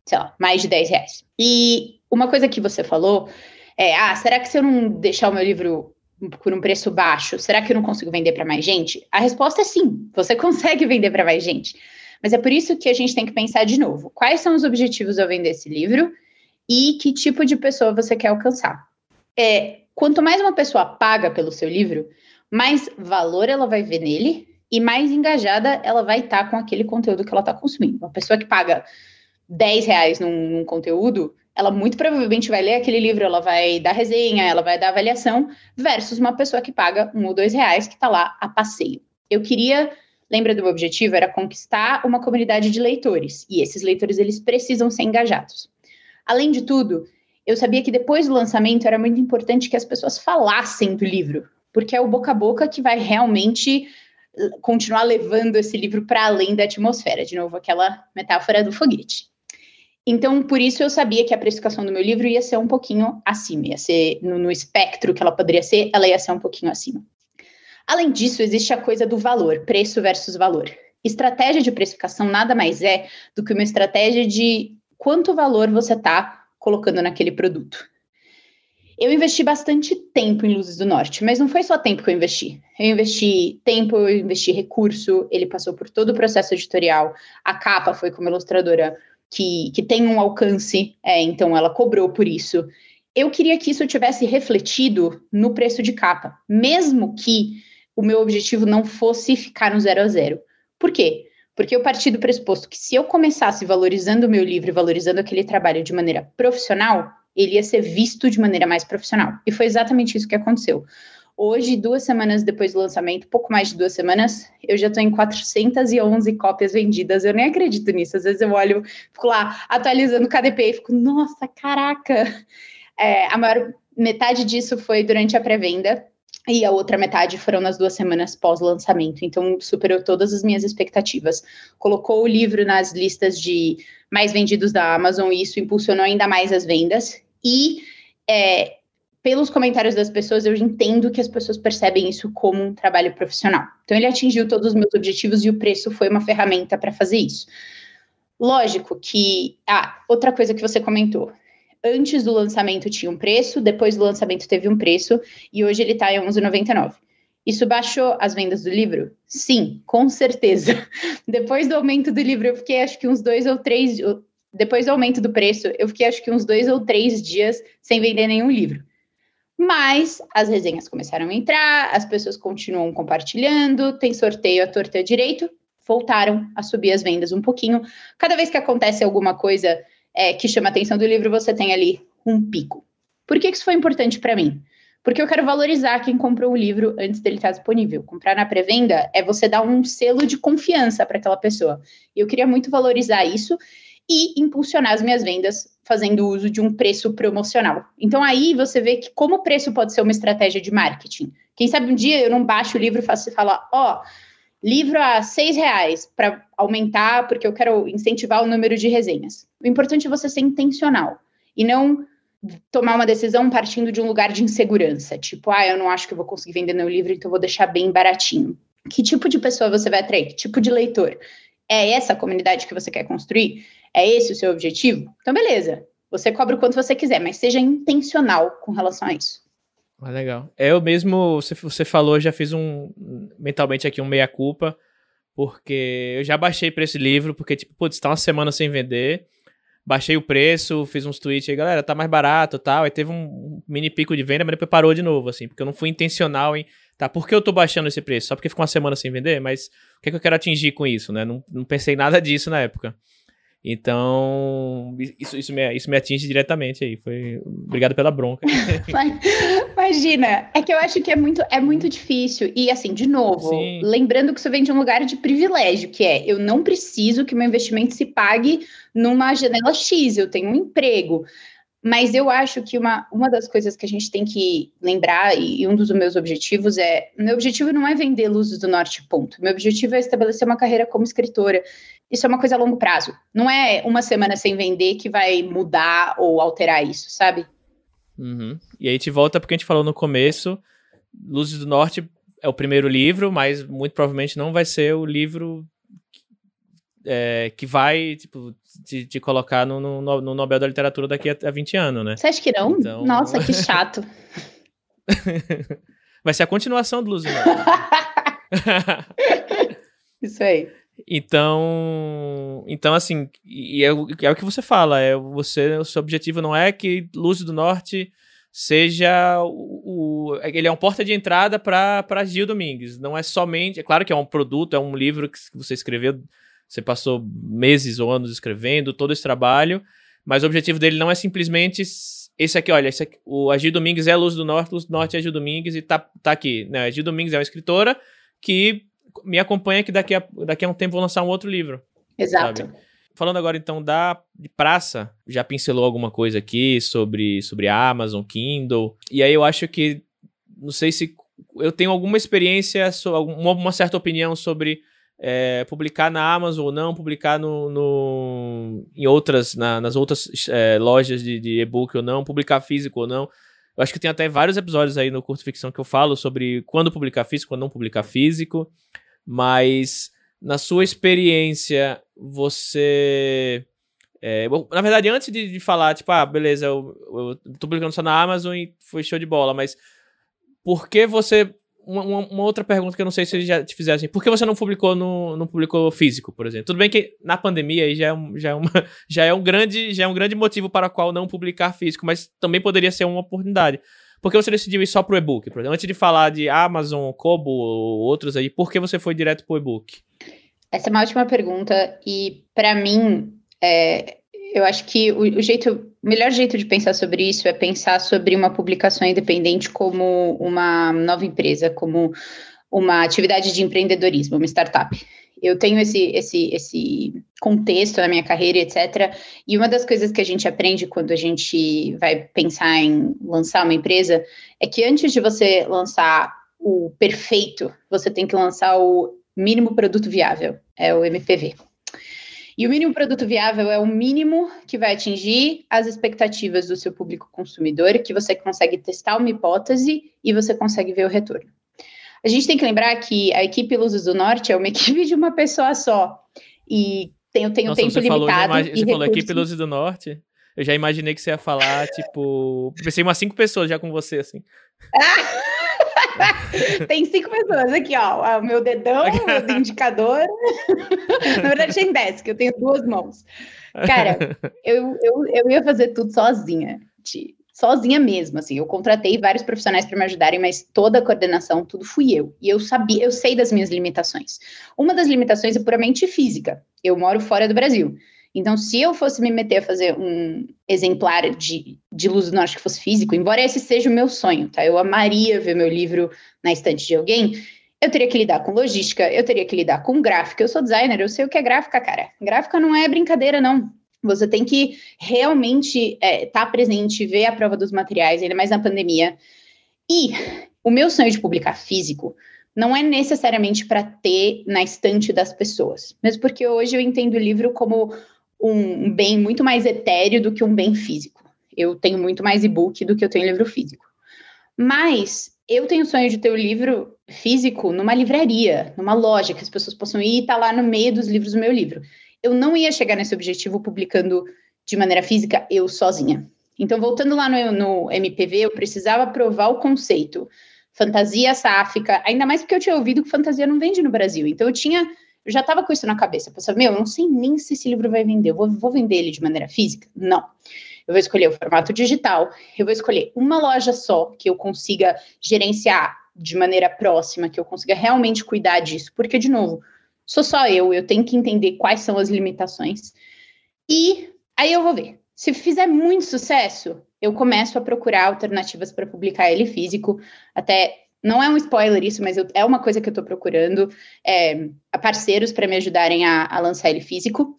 Speaker 2: sei lá, mais de dez reais. E uma coisa que você falou é, ah, será que se eu não deixar o meu livro por um preço baixo, será que eu não consigo vender para mais gente? A resposta é sim, você consegue vender para mais gente. Mas é por isso que a gente tem que pensar de novo: quais são os objetivos ao vender esse livro e que tipo de pessoa você quer alcançar? É, quanto mais uma pessoa paga pelo seu livro, mais valor ela vai ver nele e mais engajada ela vai estar tá com aquele conteúdo que ela está consumindo. Uma pessoa que paga 10 reais num, num conteúdo, ela muito provavelmente vai ler aquele livro, ela vai dar resenha, ela vai dar avaliação, versus uma pessoa que paga um ou dois reais que está lá a passeio. Eu queria, lembra do objetivo, era conquistar uma comunidade de leitores, e esses leitores eles precisam ser engajados. Além de tudo, eu sabia que depois do lançamento era muito importante que as pessoas falassem do livro, porque é o boca a boca que vai realmente eh, continuar levando esse livro para além da atmosfera, de novo aquela metáfora do foguete. Então, por isso eu sabia que a precificação do meu livro ia ser um pouquinho acima, ia ser no, no espectro que ela poderia ser, ela ia ser um pouquinho acima. Além disso, existe a coisa do valor, preço versus valor. Estratégia de precificação nada mais é do que uma estratégia de quanto valor você está colocando naquele produto. Eu investi bastante tempo em Luzes do Norte, mas não foi só tempo que eu investi. Eu investi tempo, eu investi recurso, ele passou por todo o processo editorial. A capa foi como ilustradora que, que tem um alcance, é, então ela cobrou por isso. Eu queria que isso tivesse refletido no preço de capa, mesmo que o meu objetivo não fosse ficar no zero a zero. Por quê? Porque eu parti do pressuposto que se eu começasse valorizando o meu livro e valorizando aquele trabalho de maneira profissional, ele ia ser visto de maneira mais profissional. E foi exatamente isso que aconteceu. Hoje, duas semanas depois do lançamento, pouco mais de duas semanas, eu já estou em 411 cópias vendidas. Eu nem acredito nisso. Às vezes eu olho, fico lá atualizando o KDP e fico, nossa, caraca! É, a maior metade disso foi durante a pré-venda e a outra metade foram nas duas semanas pós-lançamento. Então, superou todas as minhas expectativas. Colocou o livro nas listas de mais vendidos da Amazon e isso impulsionou ainda mais as vendas. E é, pelos comentários das pessoas, eu entendo que as pessoas percebem isso como um trabalho profissional. Então, ele atingiu todos os meus objetivos e o preço foi uma ferramenta para fazer isso. Lógico que. Ah, outra coisa que você comentou. Antes do lançamento tinha um preço, depois do lançamento teve um preço, e hoje ele está em 11,99. Isso baixou as vendas do livro? Sim, com certeza. Depois do aumento do livro, eu fiquei acho que uns dois ou três. Depois do aumento do preço, eu fiquei acho que uns dois ou três dias sem vender nenhum livro. Mas as resenhas começaram a entrar, as pessoas continuam compartilhando, tem sorteio à torta direito, voltaram a subir as vendas um pouquinho. Cada vez que acontece alguma coisa é, que chama a atenção do livro, você tem ali um pico. Por que isso foi importante para mim? Porque eu quero valorizar quem comprou o livro antes dele estar disponível. Comprar na pré-venda é você dar um selo de confiança para aquela pessoa. E eu queria muito valorizar isso e impulsionar as minhas vendas fazendo uso de um preço promocional. Então aí você vê que como o preço pode ser uma estratégia de marketing. Quem sabe um dia eu não baixo o livro e faço falar, ó, oh, livro a seis reais para aumentar, porque eu quero incentivar o número de resenhas. O importante é você ser intencional e não tomar uma decisão partindo de um lugar de insegurança, tipo, ah, eu não acho que eu vou conseguir vender meu livro, então eu vou deixar bem baratinho. Que tipo de pessoa você vai atrair? Que tipo de leitor? É essa a comunidade que você quer construir? É esse o seu objetivo? Então, beleza. Você cobra o quanto você quiser, mas seja intencional com relação a isso.
Speaker 1: Ah, legal. Eu mesmo, você, falou, já fiz um mentalmente aqui um meia-culpa, porque eu já baixei para esse livro, porque, tipo, putz, tá uma semana sem vender. Baixei o preço, fiz uns tweets aí, galera, tá mais barato tal. Aí teve um mini pico de venda, mas depois parou de novo, assim, porque eu não fui intencional em. Tá, por que eu tô baixando esse preço? Só porque ficou uma semana sem vender? Mas o que, é que eu quero atingir com isso, né? Não, não pensei nada disso na época. Então, isso, isso, me, isso me atinge diretamente aí. Foi, obrigado pela bronca.
Speaker 2: Imagina, é que eu acho que é muito, é muito difícil. E assim, de novo, Sim. lembrando que isso vem de um lugar de privilégio, que é eu não preciso que meu investimento se pague numa janela X, eu tenho um emprego. Mas eu acho que uma, uma das coisas que a gente tem que lembrar, e, e um dos meus objetivos é: meu objetivo não é vender Luzes do Norte, ponto. Meu objetivo é estabelecer uma carreira como escritora. Isso é uma coisa a longo prazo. Não é uma semana sem vender que vai mudar ou alterar isso, sabe?
Speaker 1: Uhum. E aí te volta porque a gente falou no começo: Luzes do Norte é o primeiro livro, mas muito provavelmente não vai ser o livro é, que vai, tipo, te, te colocar no, no, no, Nobel da Literatura daqui a, a 20 anos, né?
Speaker 2: Você acha que não? Então... Nossa, que chato.
Speaker 1: vai ser a continuação do Luz
Speaker 2: Isso aí.
Speaker 1: Então, então assim, e é, é, o que você fala, é você, o seu objetivo não é que Luz do Norte seja o, o, ele é um porta de entrada para Gil Domingues. Não é somente, é claro que é um produto, é um livro que você escreveu você passou meses ou anos escrevendo, todo esse trabalho, mas o objetivo dele não é simplesmente esse aqui, olha, esse aqui, o Agir Domingues é a Luz do Norte, Luz do Norte é Agir Domingues e tá, tá aqui. Né? Agir Domingues é uma escritora que me acompanha que daqui a, daqui a um tempo vou lançar um outro livro.
Speaker 2: Exato. Sabe?
Speaker 1: Falando agora então da de praça, já pincelou alguma coisa aqui sobre, sobre a Amazon, Kindle, e aí eu acho que, não sei se eu tenho alguma experiência, uma certa opinião sobre é, publicar na Amazon ou não, publicar no, no em outras, na, nas outras é, lojas de, de e-book ou não, publicar físico ou não. Eu acho que tem até vários episódios aí no Curto Ficção que eu falo sobre quando publicar físico, quando não publicar físico, mas na sua experiência, você. É, na verdade, antes de, de, falar, tipo, ah, beleza, eu, eu tô publicando só na Amazon e foi show de bola, mas por que você uma, uma, outra pergunta que eu não sei se já te fizeram assim. Por que você não publicou no, não publicou físico, por exemplo? Tudo bem que na pandemia aí já é, um, já, é uma, já, é um grande, já é um grande motivo para o qual não publicar físico, mas também poderia ser uma oportunidade. Por que você decidiu ir só pro e-book? Por exemplo? Antes de falar de Amazon, Kobo ou outros aí, por que você foi direto pro e-book?
Speaker 2: Essa é uma ótima pergunta e para mim é, eu acho que o, o, jeito, o melhor jeito de pensar sobre isso é pensar sobre uma publicação independente como uma nova empresa, como uma atividade de empreendedorismo, uma startup. Eu tenho esse, esse, esse contexto na minha carreira, etc. E uma das coisas que a gente aprende quando a gente vai pensar em lançar uma empresa é que antes de você lançar o perfeito, você tem que lançar o mínimo produto viável, é o MPV. E o mínimo produto viável é o mínimo que vai atingir as expectativas do seu público consumidor, que você consegue testar uma hipótese e você consegue ver o retorno. A gente tem que lembrar que a equipe Luzes do Norte é uma equipe de uma pessoa só. E tem, tem um tempo
Speaker 1: você
Speaker 2: limitado.
Speaker 1: Falou, você falou equipe Luzes do Norte? Eu já imaginei que você ia falar, tipo. Pensei umas cinco pessoas já com você, assim.
Speaker 2: tem cinco pessoas aqui, ó. O meu dedão, o meu indicador. Na verdade, tem dez, que eu tenho duas mãos. Cara, eu, eu, eu ia fazer tudo sozinha. Sozinha mesmo, assim. Eu contratei vários profissionais para me ajudarem, mas toda a coordenação, tudo fui eu. E eu sabia, eu sei das minhas limitações. Uma das limitações é puramente física. Eu moro fora do Brasil. Então, se eu fosse me meter a fazer um exemplar de, de Luz do Norte que fosse físico, embora esse seja o meu sonho, tá? Eu amaria ver meu livro na estante de alguém. Eu teria que lidar com logística, eu teria que lidar com gráfica. Eu sou designer, eu sei o que é gráfica, cara. Gráfica não é brincadeira, não. Você tem que realmente estar é, tá presente, ver a prova dos materiais, ainda mais na pandemia. E o meu sonho de publicar físico não é necessariamente para ter na estante das pessoas, mesmo porque hoje eu entendo o livro como um bem muito mais etéreo do que um bem físico. Eu tenho muito mais e-book do que eu tenho livro físico. Mas eu tenho o sonho de ter o livro físico numa livraria, numa loja, que as pessoas possam ir e tá lá no meio dos livros do meu livro. Eu não ia chegar nesse objetivo publicando de maneira física eu sozinha. Então, voltando lá no, no MPV, eu precisava provar o conceito fantasia sáfica, ainda mais porque eu tinha ouvido que fantasia não vende no Brasil. Então, eu tinha eu já estava com isso na cabeça. Pensava, meu, eu não sei nem se esse livro vai vender. Eu vou, vou vender ele de maneira física? Não. Eu vou escolher o formato digital. Eu vou escolher uma loja só que eu consiga gerenciar de maneira próxima, que eu consiga realmente cuidar disso. Porque, de novo, sou só eu, eu tenho que entender quais são as limitações. E aí eu vou ver. Se fizer muito sucesso, eu começo a procurar alternativas para publicar ele físico, até não é um spoiler isso, mas eu, é uma coisa que eu estou procurando. É, parceiros para me ajudarem a, a lançar ele físico.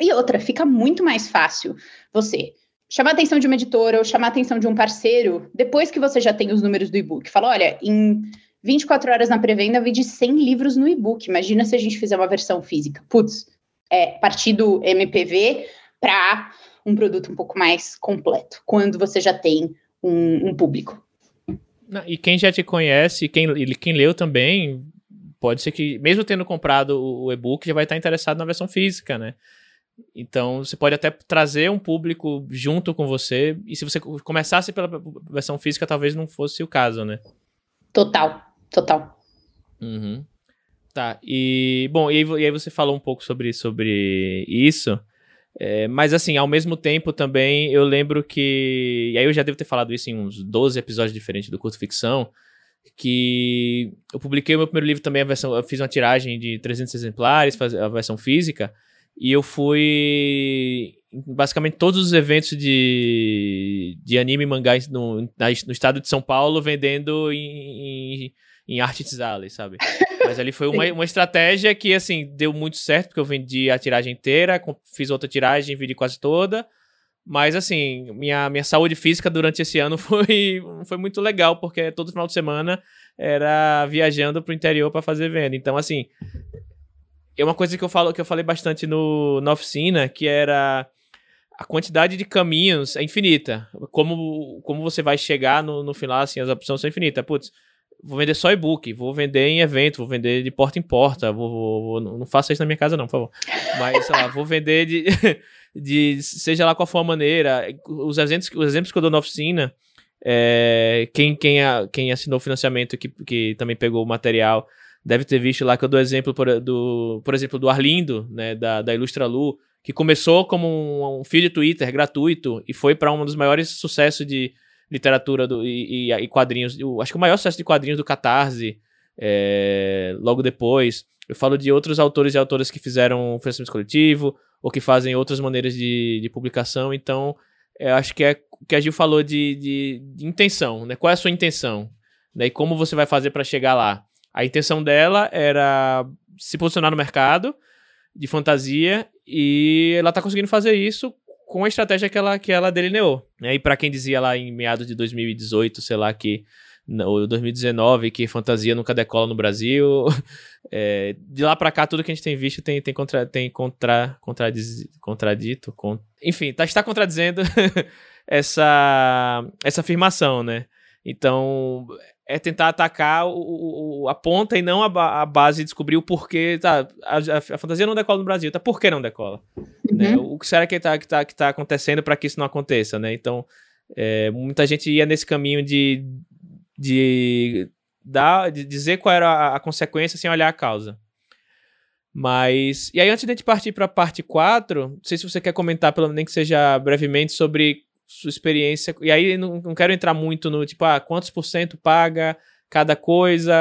Speaker 2: E outra, fica muito mais fácil você chamar a atenção de uma editora ou chamar a atenção de um parceiro, depois que você já tem os números do e-book. Fala, olha, em 24 horas na pré-venda, vende 100 livros no e-book. Imagina se a gente fizer uma versão física. Putz, é, partir do MPV para um produto um pouco mais completo, quando você já tem um, um público.
Speaker 1: E quem já te conhece, quem, quem leu também, pode ser que, mesmo tendo comprado o e-book, já vai estar interessado na versão física, né? Então, você pode até trazer um público junto com você. E se você começasse pela versão física, talvez não fosse o caso, né?
Speaker 2: Total, total.
Speaker 1: Uhum. Tá, e bom, e aí, e aí, você falou um pouco sobre, sobre isso. É, mas assim, ao mesmo tempo também eu lembro que. E aí eu já devo ter falado isso em uns 12 episódios diferentes do Curto Ficção. Que eu publiquei o meu primeiro livro também, a versão, eu fiz uma tiragem de 300 exemplares, a versão física. E eu fui basicamente todos os eventos de, de anime e mangá no, no estado de São Paulo vendendo em, em, em Alley, sabe? Mas ali foi uma, uma estratégia que, assim, deu muito certo, porque eu vendi a tiragem inteira, fiz outra tiragem, vendi quase toda. Mas, assim, minha, minha saúde física durante esse ano foi, foi muito legal, porque todo final de semana era viajando pro interior para fazer venda. Então, assim, é uma coisa que eu falo que eu falei bastante no, na oficina, que era a quantidade de caminhos é infinita. Como, como você vai chegar no, no final, assim, as opções são infinitas. Putz, vou vender só e-book, vou vender em evento, vou vender de porta em porta, vou, vou, não faça isso na minha casa não, por favor. Mas, sei lá, vou vender de, de seja lá qual for a maneira. Os exemplos, os exemplos que eu dou na oficina, é, quem, quem, a, quem assinou o financiamento que, que também pegou o material deve ter visto lá que eu dou exemplo, por, do, por exemplo, do Arlindo, né, da, da Ilustra Lu, que começou como um, um de Twitter gratuito e foi para um dos maiores sucessos de literatura do, e, e, e quadrinhos, eu, acho que o maior sucesso de quadrinhos do Catarse, é, logo depois. Eu falo de outros autores e autoras que fizeram financiamento coletivo ou que fazem outras maneiras de, de publicação, então eu acho que é o que a Gil falou de, de, de intenção, né? Qual é a sua intenção? Né? E como você vai fazer para chegar lá? A intenção dela era se posicionar no mercado de fantasia e ela tá conseguindo fazer isso com a estratégia que ela, que ela delineou. Né? E para quem dizia lá em meados de 2018, sei lá, que ou 2019 que fantasia nunca decola no Brasil. É, de lá para cá, tudo que a gente tem visto tem, tem, contra, tem contra, contradiz, contradito. Con, enfim, tá, está contradizendo essa, essa afirmação, né? Então, é tentar atacar o, o, a ponta e não a, a base descobrir o porquê. Tá, a, a, fantasia não decola no Brasil, tá? Por que não decola? Uhum. Né? O que será que tá, que tá, que tá acontecendo para que isso não aconteça, né? Então, é, muita gente ia nesse caminho de, de, dar, de dizer qual era a, a consequência sem olhar a causa. Mas. E aí, antes de a gente partir para a parte 4, não sei se você quer comentar, pelo menos que seja brevemente, sobre sua experiência. E aí não, não quero entrar muito no tipo, ah, quantos por cento paga cada coisa,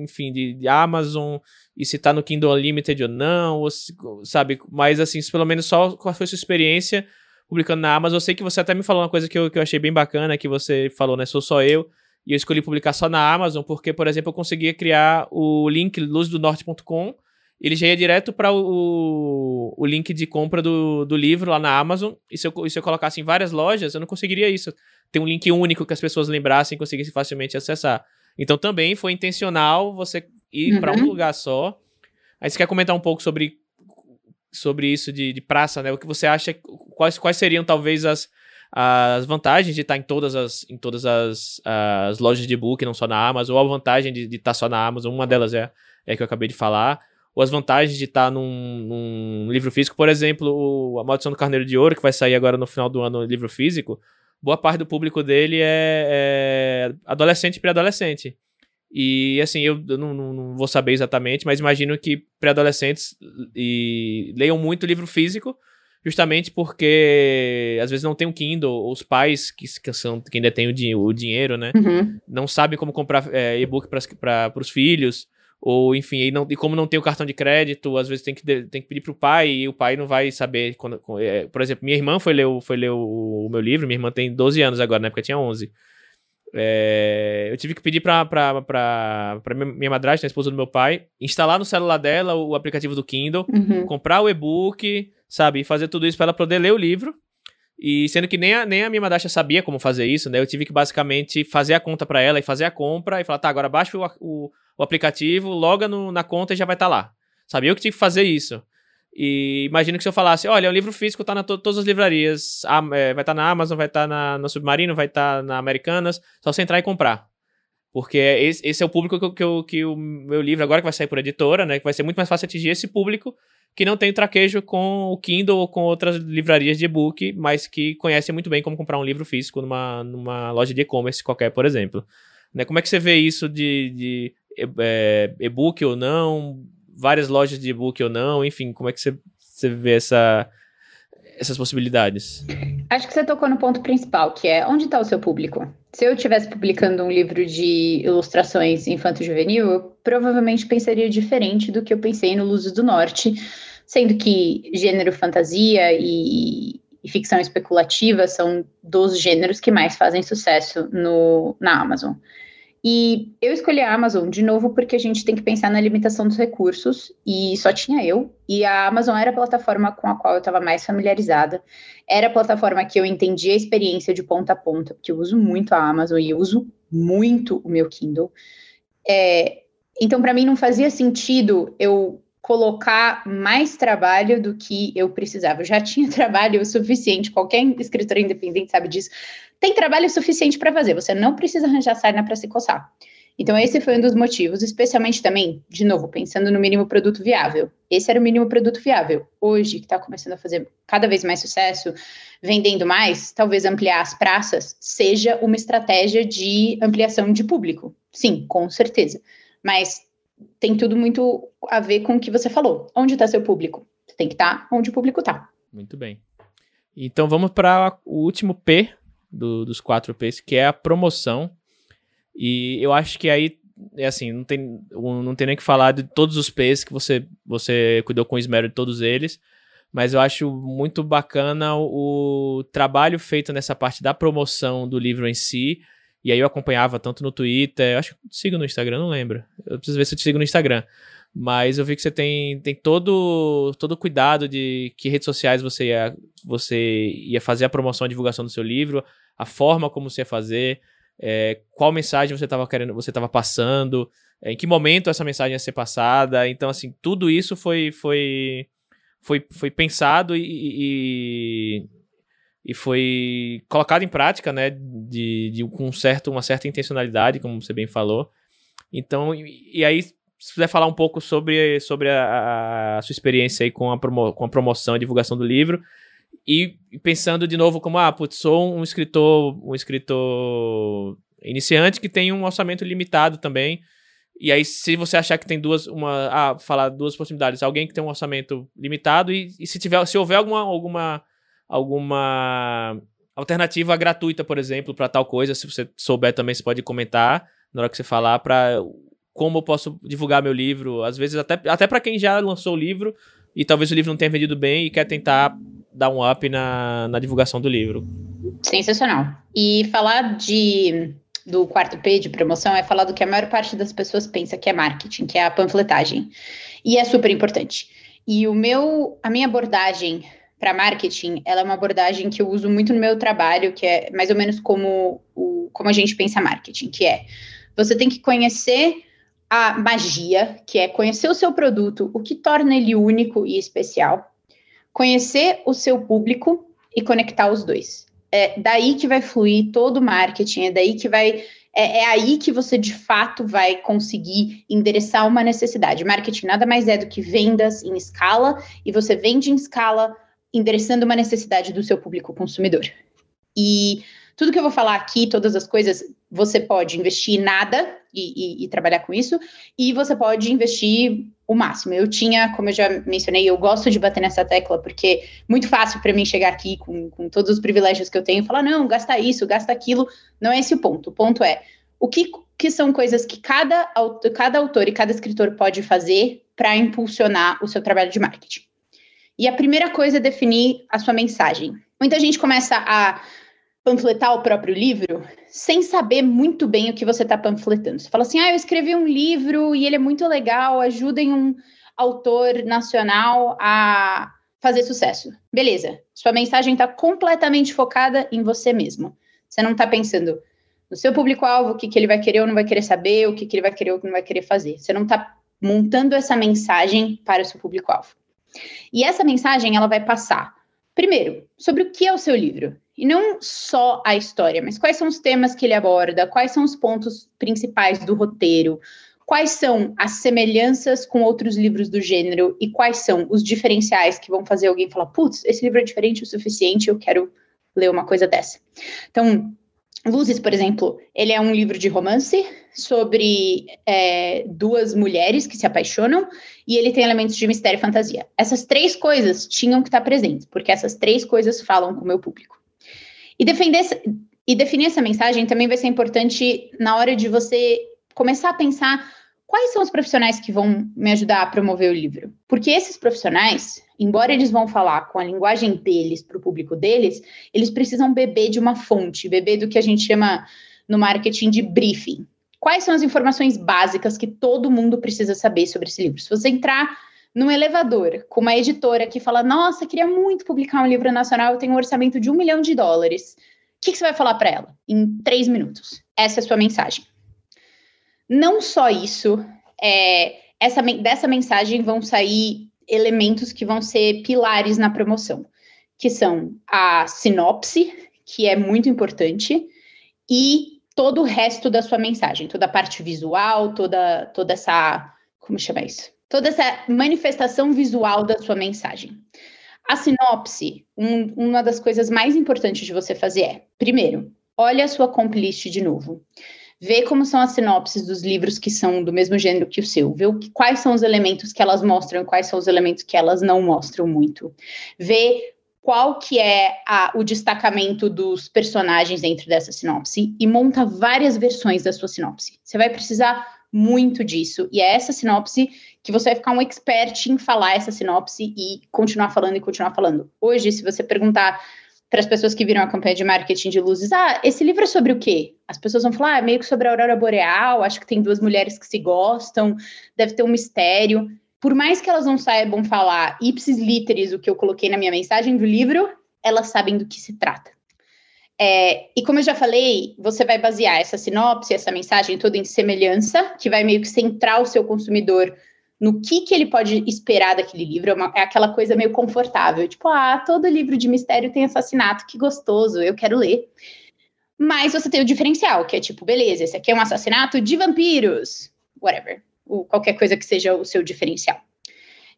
Speaker 1: enfim, de, de Amazon, e se tá no Kindle Unlimited ou não, ou se, sabe? Mas assim, pelo menos só qual foi sua experiência publicando na Amazon. Eu sei que você até me falou uma coisa que eu, que eu achei bem bacana, que você falou, né? Sou só eu. E eu escolhi publicar só na Amazon, porque, por exemplo, eu conseguia criar o link luzdonorte.com ele já ia direto para o, o link de compra do, do livro lá na Amazon. E se, eu, se eu colocasse em várias lojas, eu não conseguiria isso. Ter um link único que as pessoas lembrassem e conseguissem facilmente acessar. Então também foi intencional você ir uhum. para um lugar só. Aí você quer comentar um pouco sobre, sobre isso de, de praça, né? O que você acha, quais, quais seriam talvez as, as vantagens de estar em todas as, em todas as, as lojas de e-book, não só na Amazon, ou a vantagem de, de estar só na Amazon, uma delas é, é a que eu acabei de falar ou as vantagens de estar num, num, livro físico. Por exemplo, A Maldição do Carneiro de Ouro, que vai sair agora no final do ano no livro físico, boa parte do público dele é, é adolescente e pré-adolescente. E assim, eu, não, não, não, vou saber exatamente, mas imagino que pré-adolescentes leiam muito livro físico, justamente porque às vezes não tem um Kindle, os pais que, que são quem detém o, di o dinheiro, né? Uhum. Não sabem como comprar é, e-book para os filhos ou enfim, e, não, e como não tem o cartão de crédito, às vezes tem que, tem que pedir pro pai e o pai não vai saber. Quando, é, por exemplo, minha irmã foi ler, o, foi ler o, o, meu livro, minha irmã tem 12 anos agora, na época tinha 11. É, eu tive que pedir pra, pra, pra, pra minha madrasta, a esposa do meu pai, instalar no celular dela o aplicativo do Kindle, uhum. comprar o e-book, sabe, e fazer tudo isso para ela poder ler o livro. E sendo que nem a, nem a minha Madasha sabia como fazer isso, né? Eu tive que basicamente fazer a conta para ela e fazer a compra e falar, tá, agora baixa o, o, o aplicativo, loga no, na conta e já vai estar tá lá. Sabe? Eu que tive que fazer isso. E imagino que se eu falasse, olha, o livro físico tá na to todas as livrarias, a, é, vai estar tá na Amazon, vai estar tá na, no Submarino, vai estar tá na Americanas, só você entrar e comprar. Porque esse, esse é o público que, que, que, o meu livro, agora que vai sair por editora, né, que vai ser muito mais fácil atingir esse público que não tem traquejo com o Kindle ou com outras livrarias de e-book, mas que conhecem muito bem como comprar um livro físico numa, numa loja de e-commerce qualquer, por exemplo. Né, como é que você vê isso de, de é, e-book ou não? várias lojas de e-book ou não, enfim, como é que você, você vê essa, essas possibilidades?
Speaker 2: Acho que você tocou no ponto principal, que é onde está o seu público? Se eu estivesse publicando um livro de ilustrações infanto-juvenil, eu provavelmente pensaria diferente do que eu pensei no Luzes do Norte, sendo que gênero fantasia e, e ficção especulativa são dos gêneros que mais fazem sucesso no, na Amazon. E eu escolhi a Amazon de novo porque a gente tem que pensar na limitação dos recursos e só tinha eu. E a Amazon era a plataforma com a qual eu estava mais familiarizada. Era a plataforma que eu entendi a experiência de ponta a ponta, porque eu uso muito a Amazon e eu uso muito o meu Kindle. É, então, para mim, não fazia sentido eu colocar mais trabalho do que eu precisava. Eu já tinha trabalho suficiente, qualquer escritor independente sabe disso tem trabalho suficiente para fazer, você não precisa arranjar sarna para se coçar. Então, esse foi um dos motivos, especialmente também, de novo, pensando no mínimo produto viável. Esse era o mínimo produto viável. Hoje, que está começando a fazer cada vez mais sucesso, vendendo mais, talvez ampliar as praças seja uma estratégia de ampliação de público. Sim, com certeza. Mas tem tudo muito a ver com o que você falou. Onde está seu público? Você tem que estar tá onde o público está.
Speaker 1: Muito bem. Então, vamos para o último P do, dos quatro P's, que é a promoção. E eu acho que aí, é assim, não tem, não tem nem que falar de todos os P's que você, você cuidou com esmero de todos eles, mas eu acho muito bacana o, o trabalho feito nessa parte da promoção do livro em si. E aí eu acompanhava tanto no Twitter, eu acho que sigo no Instagram, não lembro. Eu preciso ver se eu te sigo no Instagram. Mas eu vi que você tem, tem todo todo cuidado de que redes sociais você ia, você ia fazer a promoção, a divulgação do seu livro, a forma como você ia fazer, é, qual mensagem você estava querendo, você estava passando, é, em que momento essa mensagem ia ser passada. Então, assim, tudo isso foi foi foi, foi pensado e, e foi colocado em prática, né, de, de com certo, uma certa intencionalidade, como você bem falou. Então, e, e aí se puder falar um pouco sobre, sobre a, a sua experiência aí com a, promo, com a promoção e divulgação do livro. E pensando de novo como, ah, putz, sou um escritor, um escritor iniciante que tem um orçamento limitado também. E aí, se você achar que tem duas, uma, ah, falar duas possibilidades, alguém que tem um orçamento limitado e, e se tiver, se houver alguma, alguma, alguma alternativa gratuita, por exemplo, para tal coisa, se você souber também, você pode comentar na hora que você falar para como eu posso divulgar meu livro, às vezes até, até para quem já lançou o livro e talvez o livro não tenha vendido bem e quer tentar dar um up na, na divulgação do livro.
Speaker 2: Sensacional. E falar de do quarto P de promoção é falar do que a maior parte das pessoas pensa que é marketing, que é a panfletagem. E é super importante. E o meu, a minha abordagem para marketing, ela é uma abordagem que eu uso muito no meu trabalho, que é mais ou menos como, o, como a gente pensa marketing, que é você tem que conhecer a magia, que é conhecer o seu produto, o que torna ele único e especial, conhecer o seu público e conectar os dois. É daí que vai fluir todo o marketing, é daí que vai. É, é aí que você de fato vai conseguir endereçar uma necessidade. Marketing nada mais é do que vendas em escala, e você vende em escala endereçando uma necessidade do seu público consumidor. E tudo que eu vou falar aqui, todas as coisas, você pode investir nada e, e, e, trabalhar com isso, e você pode investir o máximo. Eu tinha, como eu já mencionei, eu gosto de bater nessa tecla, porque é muito fácil para mim chegar aqui com, com todos os privilégios que eu tenho e falar, não, gasta isso, gasta aquilo. Não é esse o ponto. O ponto é o que, que são coisas que cada, cada autor e cada escritor pode fazer para impulsionar o seu trabalho de marketing. E a primeira coisa é definir a sua mensagem. Muita gente começa a panfletar o próprio livro sem saber muito bem o que você está panfletando. Você fala assim, ah, eu escrevi um livro e ele é muito legal, ajudem um autor nacional a fazer sucesso. Beleza. Sua mensagem está completamente focada em você mesmo. Você não está pensando no seu público-alvo, o que, que ele vai querer ou não vai querer saber, o que, que ele vai querer ou não vai querer fazer. Você não está montando essa mensagem para o seu público-alvo. E essa mensagem, ela vai passar, primeiro, sobre o que é o seu livro. E não só a história, mas quais são os temas que ele aborda, quais são os pontos principais do roteiro, quais são as semelhanças com outros livros do gênero e quais são os diferenciais que vão fazer alguém falar: putz, esse livro é diferente o suficiente, eu quero ler uma coisa dessa. Então, Luzes, por exemplo, ele é um livro de romance sobre é, duas mulheres que se apaixonam e ele tem elementos de mistério e fantasia. Essas três coisas tinham que estar presentes, porque essas três coisas falam com o meu público. E, defender, e definir essa mensagem também vai ser importante na hora de você começar a pensar quais são os profissionais que vão me ajudar a promover o livro. Porque esses profissionais, embora eles vão falar com a linguagem deles para o público deles, eles precisam beber de uma fonte, beber do que a gente chama no marketing de briefing. Quais são as informações básicas que todo mundo precisa saber sobre esse livro? Se você entrar num elevador com uma editora que fala: Nossa, queria muito publicar um livro nacional, eu tenho um orçamento de um milhão de dólares. O que, que você vai falar para ela? Em três minutos. Essa é a sua mensagem. Não só isso, é, essa, dessa mensagem vão sair elementos que vão ser pilares na promoção, que são a sinopse, que é muito importante, e todo o resto da sua mensagem, toda a parte visual, toda, toda essa. Como chama isso? Toda essa manifestação visual da sua mensagem. A sinopse, um, uma das coisas mais importantes de você fazer é, primeiro, olha a sua comp list de novo ver como são as sinopses dos livros que são do mesmo gênero que o seu, ver o que, quais são os elementos que elas mostram e quais são os elementos que elas não mostram muito, ver qual que é a, o destacamento dos personagens dentro dessa sinopse e monta várias versões da sua sinopse. Você vai precisar muito disso e é essa sinopse que você vai ficar um expert em falar essa sinopse e continuar falando e continuar falando. Hoje, se você perguntar para as pessoas que viram a campanha de marketing de luzes, ah, esse livro é sobre o quê? As pessoas vão falar, ah, é meio que sobre a aurora boreal, acho que tem duas mulheres que se gostam, deve ter um mistério. Por mais que elas não saibam falar ipsis literis, o que eu coloquei na minha mensagem do livro, elas sabem do que se trata. É, e como eu já falei, você vai basear essa sinopse, essa mensagem toda em semelhança, que vai meio que centrar o seu consumidor no que, que ele pode esperar daquele livro. É, uma, é, aquela coisa meio confortável, tipo, ah, todo livro de mistério tem assassinato, que gostoso, eu quero ler. Mas você tem o diferencial, que é tipo, beleza, esse aqui é um assassinato de vampiros, whatever, ou qualquer coisa que seja o seu diferencial.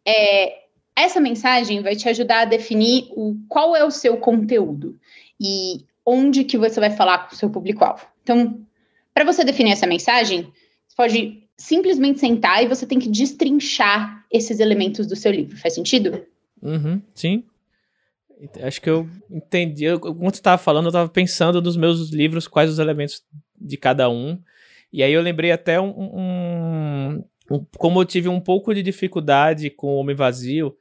Speaker 2: É, essa mensagem vai te ajudar a definir o, qual é o seu conteúdo e onde que você vai falar com o seu público-alvo. Então, para você definir essa mensagem, você pode simplesmente sentar e você tem que destrinchar esses elementos do seu livro. Faz sentido?
Speaker 1: Uhum, sim. Acho que eu entendi. Eu, quando você estava falando, eu estava pensando nos meus livros, quais os elementos de cada um. E aí eu lembrei até um, um, um como eu tive um pouco de dificuldade com o Homem Vazio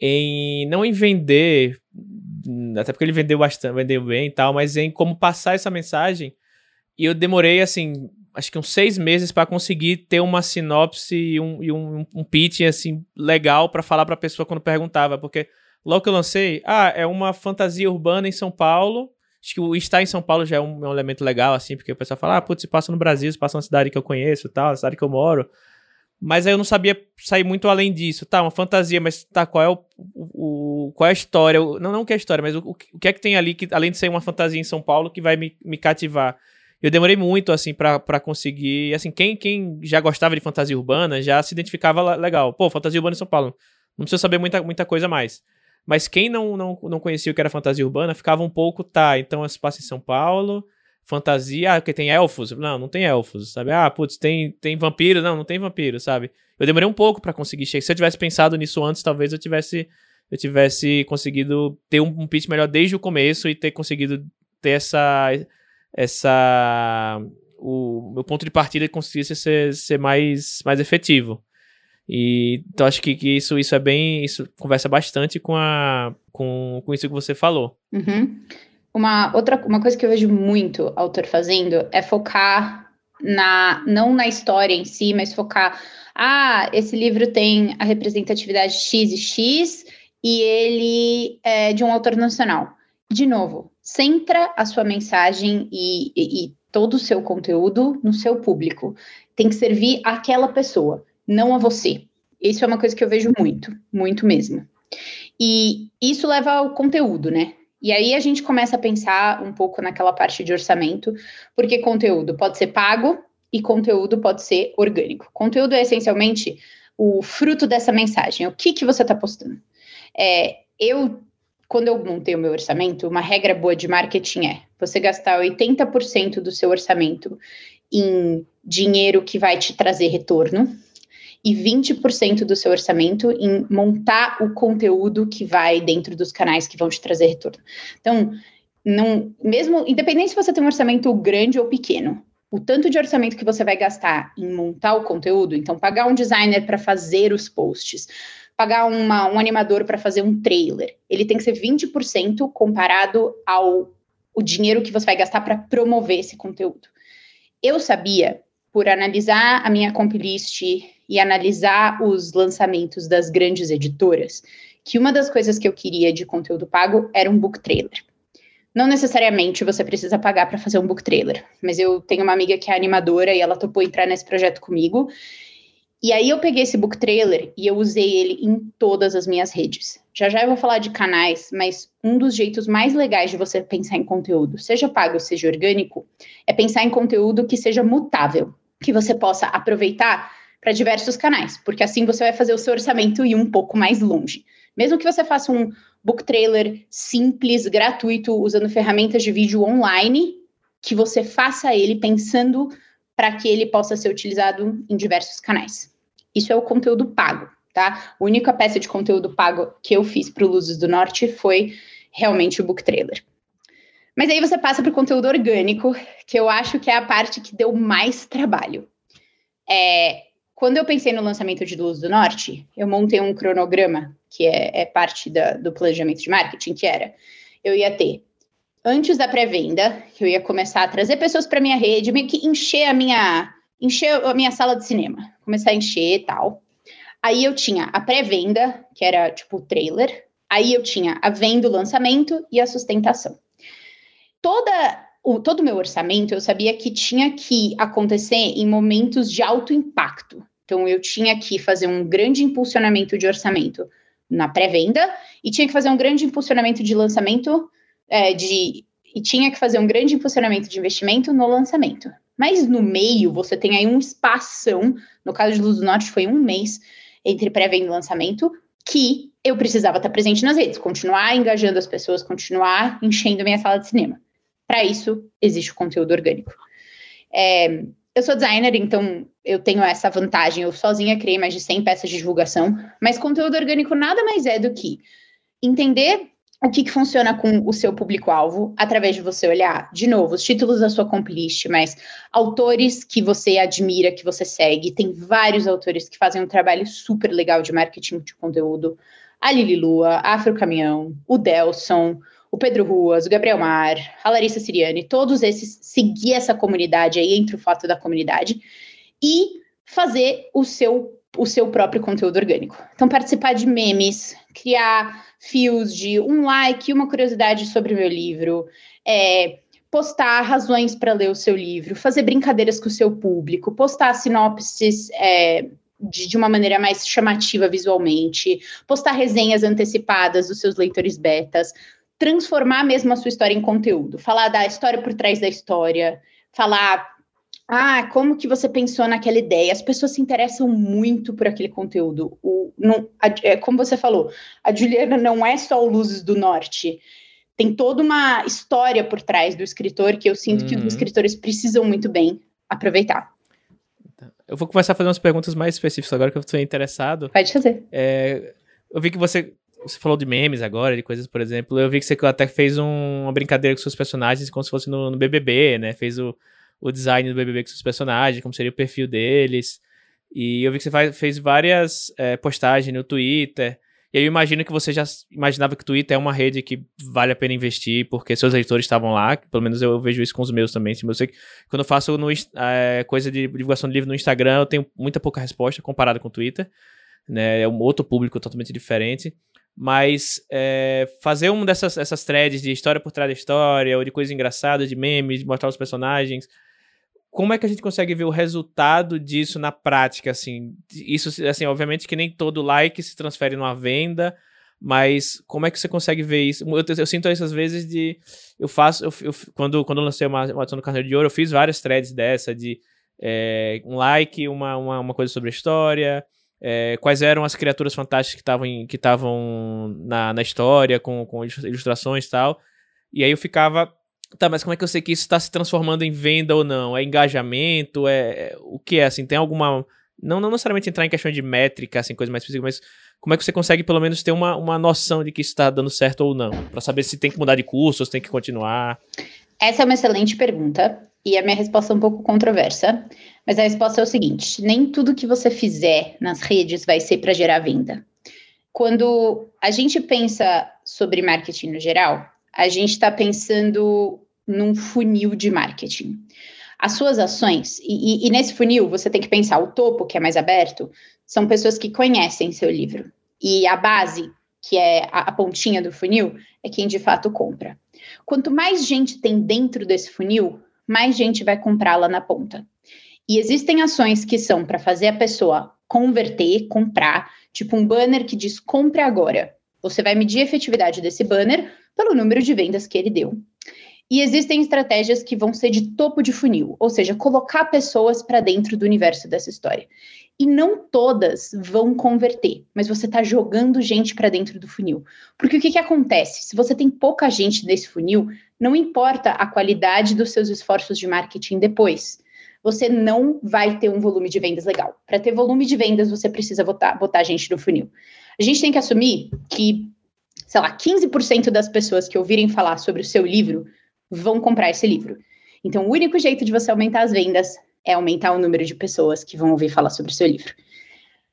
Speaker 1: em não em vender, até porque ele vendeu bastante, vendeu bem e tal, mas em como passar essa mensagem. E eu demorei assim acho que uns seis meses para conseguir ter uma sinopse e um, e um, um pitch assim legal para falar para a pessoa quando perguntava, porque logo que eu lancei, ah, é uma fantasia urbana em São Paulo. Acho que o estar em São Paulo já é um, é um elemento legal, assim, porque o pessoal fala, ah, putz, se passa no Brasil, se passa na cidade que eu conheço, tal, cidade que eu moro. Mas aí eu não sabia sair muito além disso. Tá, uma fantasia, mas tá, qual é o, o qual é a história? Não, não que é a história, mas o, o que é que tem ali que, além de ser uma fantasia em São Paulo, que vai me, me cativar? Eu demorei muito, assim, para conseguir. Assim, quem, quem já gostava de fantasia urbana já se identificava legal. Pô, fantasia urbana em São Paulo. Não precisa saber muita, muita coisa mais. Mas quem não, não, não conhecia o que era fantasia urbana ficava um pouco, tá, então se passa em São Paulo, fantasia, ah, porque tem elfos. Não, não tem elfos, sabe? Ah, putz, tem, tem vampiro. Não, não tem vampiro, sabe? Eu demorei um pouco para conseguir chegar. Se eu tivesse pensado nisso antes, talvez eu tivesse eu tivesse conseguido ter um, um pitch melhor desde o começo e ter conseguido ter essa essa o meu ponto de partida conseguisse ser, ser mais, mais efetivo. E então acho que, que isso, isso é bem. Isso conversa bastante com, a, com, com isso que você falou.
Speaker 2: Uhum. Uma outra uma coisa que eu vejo muito autor fazendo é focar na não na história em si, mas focar. Ah, esse livro tem a representatividade X e X, e ele é de um autor nacional. De novo, centra a sua mensagem e, e, e todo o seu conteúdo no seu público. Tem que servir àquela pessoa, não a você. Isso é uma coisa que eu vejo muito, muito mesmo. E isso leva ao conteúdo, né? E aí a gente começa a pensar um pouco naquela parte de orçamento, porque conteúdo pode ser pago e conteúdo pode ser orgânico. Conteúdo é essencialmente o fruto dessa mensagem, o que, que você está postando. É, eu, quando eu montei o meu orçamento, uma regra boa de marketing é você gastar 80% do seu orçamento em dinheiro que vai te trazer retorno, e 20% do seu orçamento em montar o conteúdo que vai dentro dos canais que vão te trazer retorno. Então, não, mesmo independente se você tem um orçamento grande ou pequeno, o tanto de orçamento que você vai gastar em montar o conteúdo, então pagar um designer para fazer os posts, pagar uma, um animador para fazer um trailer, ele tem que ser 20% comparado ao o dinheiro que você vai gastar para promover esse conteúdo. Eu sabia, por analisar a minha comp list e analisar os lançamentos das grandes editoras, que uma das coisas que eu queria de conteúdo pago era um book trailer. Não necessariamente você precisa pagar para fazer um book trailer, mas eu tenho uma amiga que é animadora e ela topou entrar nesse projeto comigo. E aí eu peguei esse book trailer e eu usei ele em todas as minhas redes. Já já eu vou falar de canais, mas um dos jeitos mais legais de você pensar em conteúdo, seja pago, seja orgânico, é pensar em conteúdo que seja mutável, que você possa aproveitar para diversos canais, porque assim você vai fazer o seu orçamento ir um pouco mais longe. Mesmo que você faça um book trailer simples, gratuito, usando ferramentas de vídeo online, que você faça ele pensando para que ele possa ser utilizado em diversos canais. Isso é o conteúdo pago, tá? A única peça de conteúdo pago que eu fiz para o Luzes do Norte foi realmente o book trailer. Mas aí você passa para o conteúdo orgânico, que eu acho que é a parte que deu mais trabalho. É, quando eu pensei no lançamento de Luz do Norte, eu montei um cronograma, que é, é parte da, do planejamento de marketing, que era, eu ia ter, antes da pré-venda, eu ia começar a trazer pessoas para minha rede, meio que encher a minha, encher a minha sala de cinema, começar a encher e tal. Aí eu tinha a pré-venda, que era tipo o trailer, aí eu tinha a venda, o lançamento e a sustentação. Toda o, todo o meu orçamento eu sabia que tinha que acontecer em momentos de alto impacto. Então, eu tinha que fazer um grande impulsionamento de orçamento na pré-venda e tinha que fazer um grande impulsionamento de lançamento é, de e tinha que fazer um grande impulsionamento de investimento no lançamento. Mas no meio você tem aí um espação, no caso de Luz do Norte foi um mês entre pré-venda e lançamento, que eu precisava estar presente nas redes, continuar engajando as pessoas, continuar enchendo minha sala de cinema. Para isso, existe o conteúdo orgânico. É, eu sou designer, então eu tenho essa vantagem. Eu sozinha criei mais de 100 peças de divulgação, mas conteúdo orgânico nada mais é do que entender o que, que funciona com o seu público-alvo, através de você olhar, de novo, os títulos da sua complist, mas autores que você admira, que você segue. Tem vários autores que fazem um trabalho super legal de marketing de conteúdo. A Lili Lua, a Afro Caminhão, o Delson, o Pedro Ruas, o Gabriel Mar, a Larissa Siriani, todos esses seguir essa comunidade aí, entre o fato da comunidade, e fazer o seu, o seu próprio conteúdo orgânico. Então, participar de memes, criar fios de um like, uma curiosidade sobre o meu livro, é, postar razões para ler o seu livro, fazer brincadeiras com o seu público, postar sinopses. É, de, de, uma maneira mais chamativa visualmente, postar resenhas antecipadas dos seus leitores betas, transformar mesmo a sua história em conteúdo, falar da história por trás da história, falar ah, como que você pensou naquela ideia? As pessoas se interessam muito por aquele conteúdo. O, não, a, é, como você falou, a Juliana não é só o Luzes do Norte. Tem toda uma história por trás do escritor que eu sinto uhum. que os uhum. escritores precisam muito bem aproveitar.
Speaker 1: Eu vou começar a fazer umas perguntas mais específicas agora que eu estou interessado.
Speaker 2: Pode fazer.
Speaker 1: É, eu vi que você você falou de memes agora, de coisas, por exemplo. Eu vi que você até fez um, uma brincadeira com seus personagens como se fosse no, no, BBB, né? Fez o, o design do BBB com seus personagens, como seria o perfil deles. E eu vi que você faz, fez várias é, postagens no Twitter. E eu imagino que você já imaginava que o Twitter é uma rede que vale a pena investir, porque seus leitores estavam lá. Pelo menos eu vejo isso com os meus também. Assim, eu sei que quando eu faço no, é, coisa de divulgação de livro no Instagram, eu tenho muita pouca resposta comparado com o Twitter. Né? É um outro público totalmente diferente. mas é, fazer uma dessas essas threads de história por trás da história, ou de coisas engraçadas, de memes, de mostrar os personagens, como é que a gente consegue ver o resultado disso na prática, assim? Isso, assim, obviamente que nem todo like se transfere numa venda, mas como é que você consegue ver isso? Eu, eu, sinto essas vezes de... Eu faço... Eu, eu, quando, quando eu lancei uma edição do Carneiro de Ouro, eu fiz várias threads dessa, de é, um like, uma, uma, uma coisa sobre a história, é, quais eram as criaturas fantásticas que estavam que estavam na, na história, com, com ilustrações e tal. E aí eu ficava. Tá, mas como é que eu sei que isso está se transformando em venda ou não? É engajamento? É, é, o que é assim? Tem alguma. Não, não necessariamente entrar em questão de métrica, assim, coisa mais específica, mas como é que você consegue pelo menos ter uma, uma noção de que isso está dando certo ou não? Para saber se tem que mudar de curso, se tem que continuar.
Speaker 2: Essa é uma excelente pergunta e a minha resposta é um pouco controversa, mas a resposta é o seguinte: nem tudo que você fizer nas redes vai ser para gerar venda. Quando a gente pensa sobre marketing no geral, a gente está pensando num funil de marketing. As suas ações, e, e, nesse funil você tem que pensar o topo, que é mais aberto, são pessoas que conhecem seu livro. E a base, que é a, a pontinha do funil, é quem de fato compra. Quanto mais gente tem dentro desse funil, mais gente vai comprar lá na ponta. E existem ações que são para fazer a pessoa converter, comprar, tipo um banner que diz compre agora. Você vai medir a efetividade desse banner pelo número de vendas que ele deu. E existem estratégias que vão ser de topo de funil, ou seja, colocar pessoas para dentro do universo dessa história. E não todas vão converter, mas você está jogando gente para dentro do funil. Porque o que, que acontece? Se você tem pouca gente nesse funil, não importa a qualidade dos seus esforços de marketing depois você não vai ter um volume de vendas legal. Para ter volume de vendas, você precisa botar, botar gente no funil. A gente tem que assumir que, sei lá, 15% das pessoas que ouvirem falar sobre o seu livro vão comprar esse livro. Então, o único jeito de você aumentar as vendas é aumentar o número de pessoas que vão ouvir falar sobre o seu livro.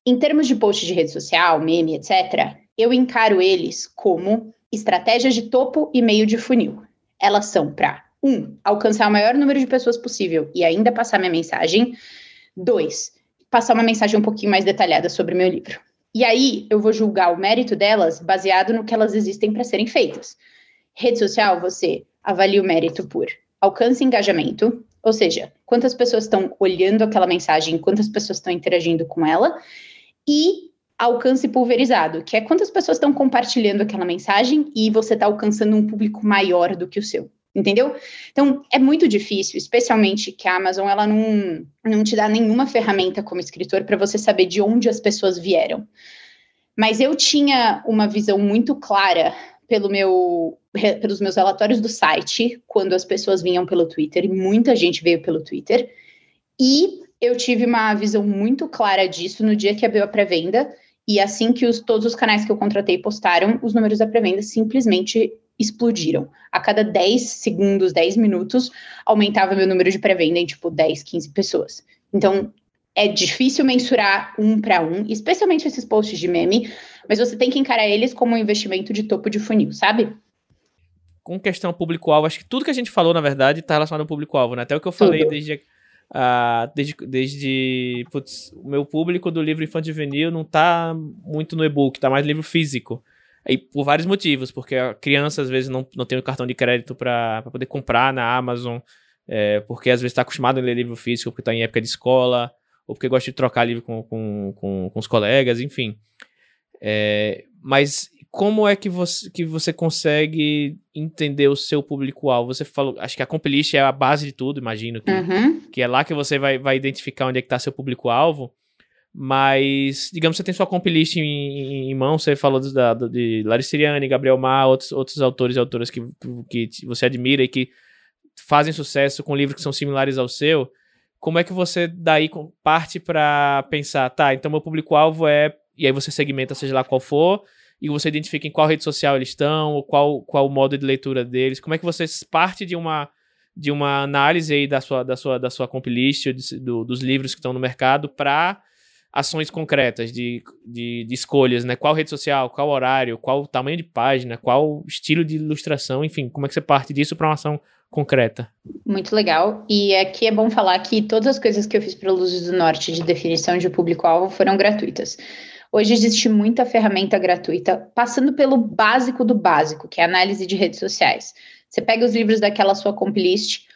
Speaker 2: Em termos de post de rede social, meme, etc., eu encaro eles como estratégias de topo e meio de funil. Elas são para um, alcançar o maior número de pessoas possível e ainda passar minha mensagem. Dois, passar uma mensagem um pouquinho mais detalhada sobre o meu livro. E aí eu vou julgar o mérito delas baseado no que elas existem para serem feitas. Rede social, você avalia o mérito por alcance e engajamento, ou seja, quantas pessoas estão olhando aquela mensagem, quantas pessoas estão interagindo com ela, e alcance pulverizado, que é quantas pessoas estão compartilhando aquela mensagem e você está alcançando um público maior do que o seu entendeu? Então, é muito difícil, especialmente que a Amazon, ela não, não te dá nenhuma ferramenta como escritor para você saber de onde as pessoas vieram. Mas eu tinha uma visão muito clara pelo meu, pelos meus relatórios do site, quando as pessoas vinham pelo Twitter, e muita gente veio pelo Twitter, e eu tive uma visão muito clara disso no dia que abriu a pré-venda, e assim que os, todos os canais que eu contratei postaram, os números da pré-venda simplesmente explodiram. A cada 10 segundos, 10 minutos, aumentava meu número de pré-venda em tipo 10, 15 pessoas. Então, é difícil mensurar um para um, especialmente esses posts de meme, mas você tem que encarar eles como um investimento de topo de funil, sabe?
Speaker 1: Com questão público-alvo, acho que tudo que a gente falou, na verdade, está relacionado ao público-alvo, né? Até o que eu falei tudo. desde Uh, desde, desde putz, o meu público do livro infantil juvenil não tá muito no e-book, tá mais livro físico. E por vários motivos, porque a criança às vezes não, não tem o cartão de crédito para poder comprar na Amazon, é, porque às vezes está acostumado a ler livro físico porque está em época de escola, ou porque gosta de trocar livro com, com, com, com os colegas, enfim. É, mas como é que você, que você consegue entender o seu público-alvo? Você falou, acho que a Compilist é a base de tudo, imagino, que, uhum. que é lá que você vai, vai identificar onde é que está seu público-alvo. Mas, digamos, você tem sua compilist em, em mão, você falou de, de Larissa Siriani, Gabriel Mar, outros, outros autores e autoras que, que você admira e que fazem sucesso com livros que são similares ao seu. Como é que você daí parte para pensar, tá, então meu público-alvo é. E aí você segmenta, seja lá qual for, e você identifica em qual rede social eles estão, ou qual, qual o modo de leitura deles. Como é que você parte de uma de uma análise aí da sua da sua da sua compilist do, dos livros que estão no mercado para ações concretas de, de, de, escolhas, né? Qual rede social, qual horário, qual tamanho de página, qual estilo de ilustração, enfim, como é que você parte disso para uma ação concreta?
Speaker 2: Muito legal. E aqui é bom falar que todas as coisas que eu fiz para Luzes do Norte de definição de público-alvo foram gratuitas. Hoje existe muita ferramenta gratuita, passando pelo básico do básico, que é análise de redes sociais. Você pega os livros daquela sua complist,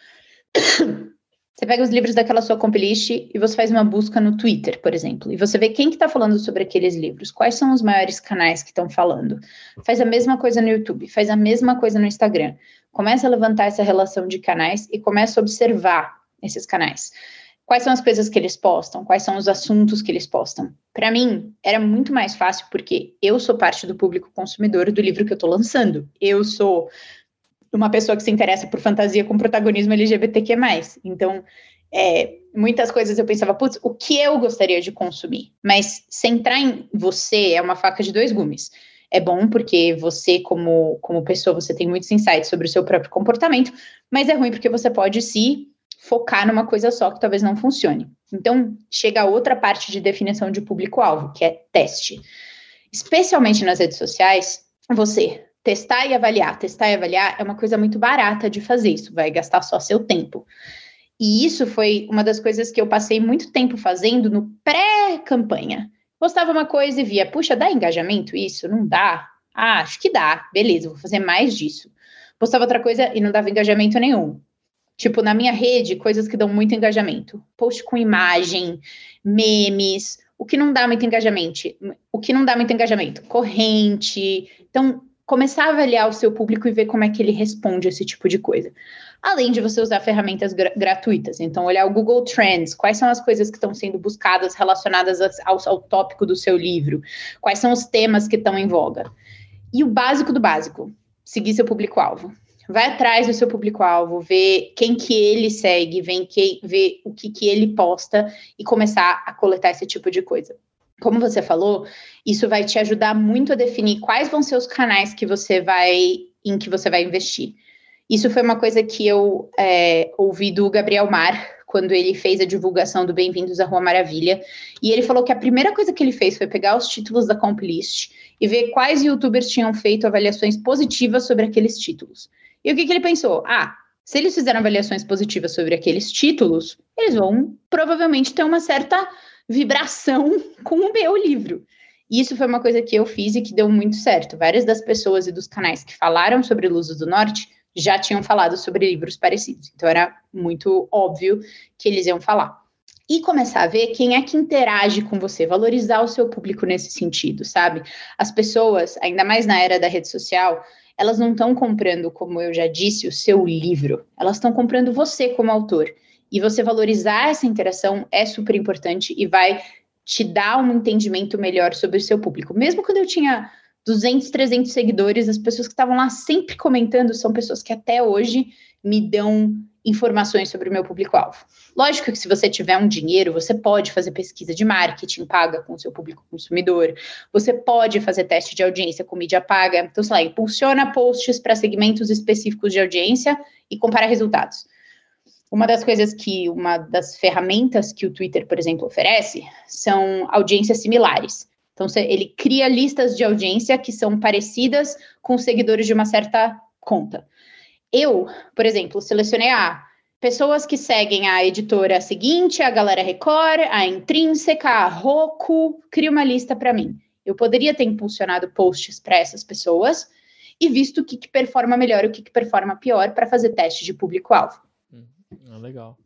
Speaker 2: você pega os livros daquela sua compilist e você faz uma busca no Twitter, por exemplo, e você vê quem que está falando sobre aqueles livros, quais são os maiores canais que estão falando. Faz a mesma coisa no YouTube, faz a mesma coisa no Instagram. Começa a levantar essa relação de canais e começa a observar esses canais. Quais são as coisas que eles postam? Quais são os assuntos que eles postam? Para mim, era muito mais fácil porque eu sou parte do público consumidor do livro que eu estou lançando. Eu sou uma pessoa que se interessa por fantasia com protagonismo LGBTQ+. Então, é, muitas coisas eu pensava, putz, o que eu gostaria de consumir? Mas centrar em você é uma faca de dois gumes. É bom porque você, como, como pessoa, você tem muitos insights sobre o seu próprio comportamento, mas é ruim porque você pode se focar numa coisa só que talvez não funcione. Então, chega a outra parte de definição de público-alvo, que é teste. Especialmente nas redes sociais, você testar e avaliar, testar e avaliar é uma coisa muito barata de fazer, isso vai gastar só seu tempo. E isso foi uma das coisas que eu passei muito tempo fazendo no pré-campanha. Postava uma coisa e via, puxa, dá engajamento isso? Não dá? Ah, acho que dá. Beleza, vou fazer mais disso. Postava outra coisa e não dava engajamento nenhum. Tipo, na minha rede, coisas que dão muito engajamento. Post com imagem, memes, o que não dá muito engajamento? O que não dá muito engajamento? Corrente. Então, começar a avaliar o seu público e ver como é que ele responde a esse tipo de coisa. Além de você usar ferramentas gra gratuitas. Então, olhar o Google Trends, quais são as coisas que estão sendo buscadas relacionadas ao, ao tópico do seu livro, quais são os temas que estão em voga. E o básico do básico, seguir seu público-alvo. Vai atrás do seu público-alvo, ver quem que ele segue, vem que, ver o que, que ele posta e começar a coletar esse tipo de coisa como você falou, isso vai te ajudar muito a definir quais vão ser os canais que você vai em que você vai investir. Isso foi uma coisa que eu é, ouvi do Gabriel Mar quando ele fez a divulgação do Bem-vindos à Rua Maravilha. E ele falou que a primeira coisa que ele fez foi pegar os títulos da Complist e ver quais youtubers tinham feito avaliações positivas sobre aqueles títulos. E o que, que ele pensou? Ah, se eles fizeram avaliações positivas sobre aqueles títulos, eles vão provavelmente ter uma certa vibração com o meu livro. E isso foi uma coisa que eu fiz e que deu muito certo. Várias das pessoas e dos canais que falaram sobre Luzes do Norte já tinham falado sobre livros parecidos. Então era muito óbvio que eles iam falar. E começar a ver quem é que interage com você, valorizar o seu público nesse sentido, sabe? As pessoas, ainda mais na era da rede social, elas não estão comprando, como eu já disse, o seu livro, elas estão comprando você como autor. E você valorizar essa interação é super importante e vai te dar um entendimento melhor sobre o seu público. Mesmo quando eu tinha 200, 300 seguidores, as pessoas que estavam lá sempre comentando são pessoas que até hoje me dão informações sobre o meu público-alvo. Lógico que se você tiver um dinheiro, você pode fazer pesquisa de marketing paga com o seu público consumidor, você pode fazer teste de audiência com mídia paga, então, sei lá, impulsiona posts para segmentos específicos de audiência e compara resultados. Uma das coisas que, uma das ferramentas que o Twitter, por exemplo, oferece são audiências similares. Então, ele cria listas de audiência que são parecidas com seguidores de uma certa conta. Eu, por exemplo, selecionei a pessoas que seguem a editora seguinte, a Galera Record, a Intrínseca, a Roku, cria uma lista para mim. Eu poderia ter impulsionado posts para essas pessoas e visto o que, que performa melhor e o que, que performa pior para fazer teste de público-alvo.
Speaker 1: Ah, legal.